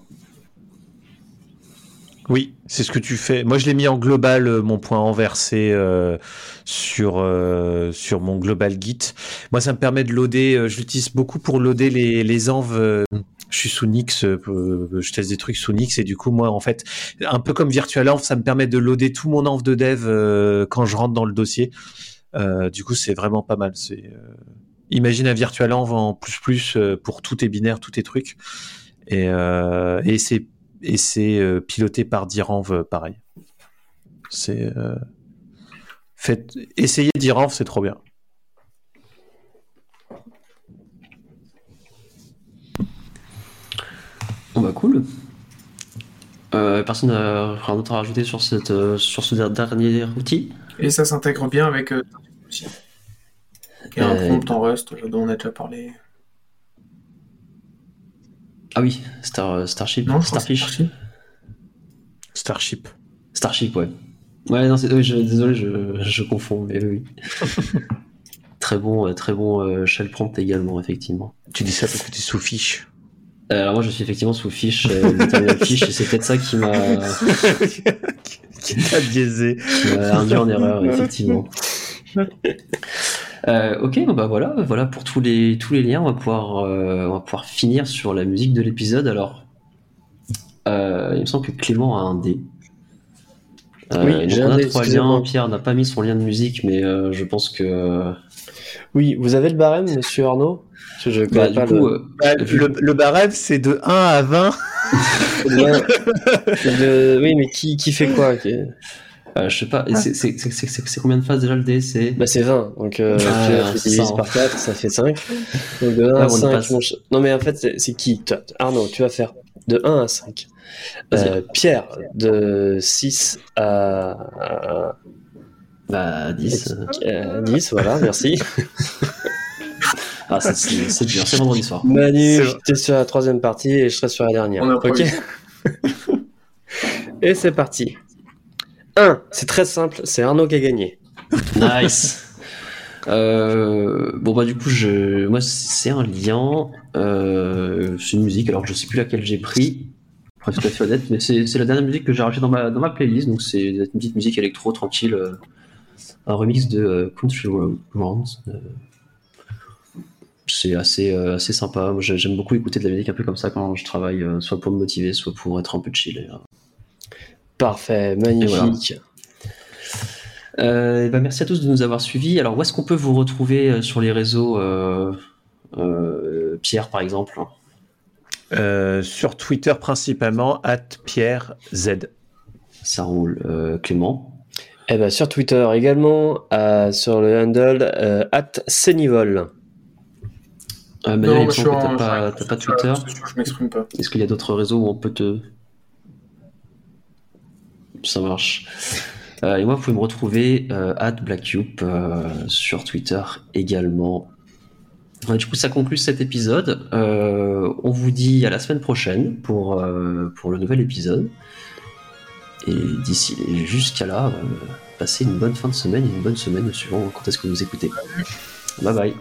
Oui, c'est ce que tu fais. Moi, je l'ai mis en global, euh, mon point renversé euh, sur euh, sur mon global Git. Moi, ça me permet de loader. je l'utilise beaucoup pour loader les les env. euh, je suis sous Nix, je teste des trucs sous Nix et du coup, moi, en fait, un peu comme VirtualEnv, ça me permet de loader tout mon env de dev quand je rentre dans le dossier. Du coup, c'est vraiment pas mal. C'est imagine un VirtualEnv en plus plus pour tous tes binaires, tous tes trucs. Et, et c'est et c'est euh, piloté par Diranv euh, pareil. C'est euh, faites essayez Diranv, c'est trop bien. Bon bah cool. Euh, personne n'a rien d'autre à rajouter sur, cette, euh, sur ce der- dernier outil? Et ça s'intègre bien avec euh, aussi. Qui est un Euh, prompt en Rust dont on a déjà parlé. Ah oui, Star, Starship. Non, Starfish. Starship. Starship. Starship, ouais. Ouais, non, c'est, oui, je, désolé, je, je confonds, mais oui. très bon, euh, très bon euh, shell prompt également, effectivement. Tu dis ça parce que tu es sous fiche. Euh, alors moi, je suis effectivement sous fiche, euh, fiche, et c'est peut-être ça qui m'a, Qui t'a biaisé. qui m'a induit en erreur, effectivement. Euh, ok, bon bah voilà, voilà pour tous les tous les liens, on va pouvoir euh, on va pouvoir finir sur la musique de l'épisode. Alors, euh, il me semble que Clément a un dé. Euh, Oui, j'ai on un dé, trois liens. Pierre n'a pas mis son lien de musique, mais euh, je pense que Oui, vous avez le barème, monsieur Arnaud? Parce que je bah, connais du pas coup, le... euh, Bah, le, le barème, c'est de 1 à 20. lien. de- Oui, mais qui, qui fait quoi euh, je sais pas, et c'est- c'est c'est- c'est- c'est- c'est combien de phases déjà le C'est Bah c'est 20, donc euh, Ah, tu c'est divises par 4, ça fait 5. Donc de 1 Ouais, à on 5, passe. mon ch- Non mais en fait, c'est c'est qui? Toi, Arnaud, tu vas faire de 1 à 5. Vas-y. Euh, Pierre, de 6 à... Bah, 10. Euh, 10, voilà, merci. Ah, c'est- c'est c'est dur, c'est vendredi soir. Manu, C'est- j'étais sur la troisième partie et je serai sur la dernière. On a Ok. Et c'est parti. 1. C'est très simple, c'est Arnaud qui a gagné. Nice. Euh, bon bah du coup je moi c'est un lien euh, c'est une musique alors je sais plus laquelle j'ai pris pour être tout honnête mais c'est la dernière musique que j'ai rajoutée dans ma dans ma playlist donc c'est une petite musique électro tranquille euh, un remix de Country Rounds c'est assez assez sympa j'aime beaucoup écouter de la musique un peu comme ça quand je travaille soit pour me motiver soit pour être un peu chill Parfait, magnifique. Euh, eh ben, merci à tous de nous avoir suivis. Alors, où est-ce qu'on peut vous retrouver euh, sur les réseaux euh, euh, Pierre, par exemple? Euh, sur Twitter principalement, at Pierre Z. Ça roule. Euh, Clément? Et ben sur Twitter également, euh, sur le handle euh, @senivol. euh, Manuel, Non, il me semble que t'as pas, Twitter. je- Je m'exprime pas. Est-ce qu'il y a d'autres réseaux où on peut te. Ça marche. Euh, et moi, vous pouvez me retrouver euh, at BlackCube euh, sur Twitter également. Du coup, ça conclut cet épisode. On vous dit à la semaine prochaine pour, pour le nouvel épisode. Et d'ici jusqu'à là, passez une bonne fin de semaine et une bonne semaine suivant quand est-ce que vous écoutez. Bye bye.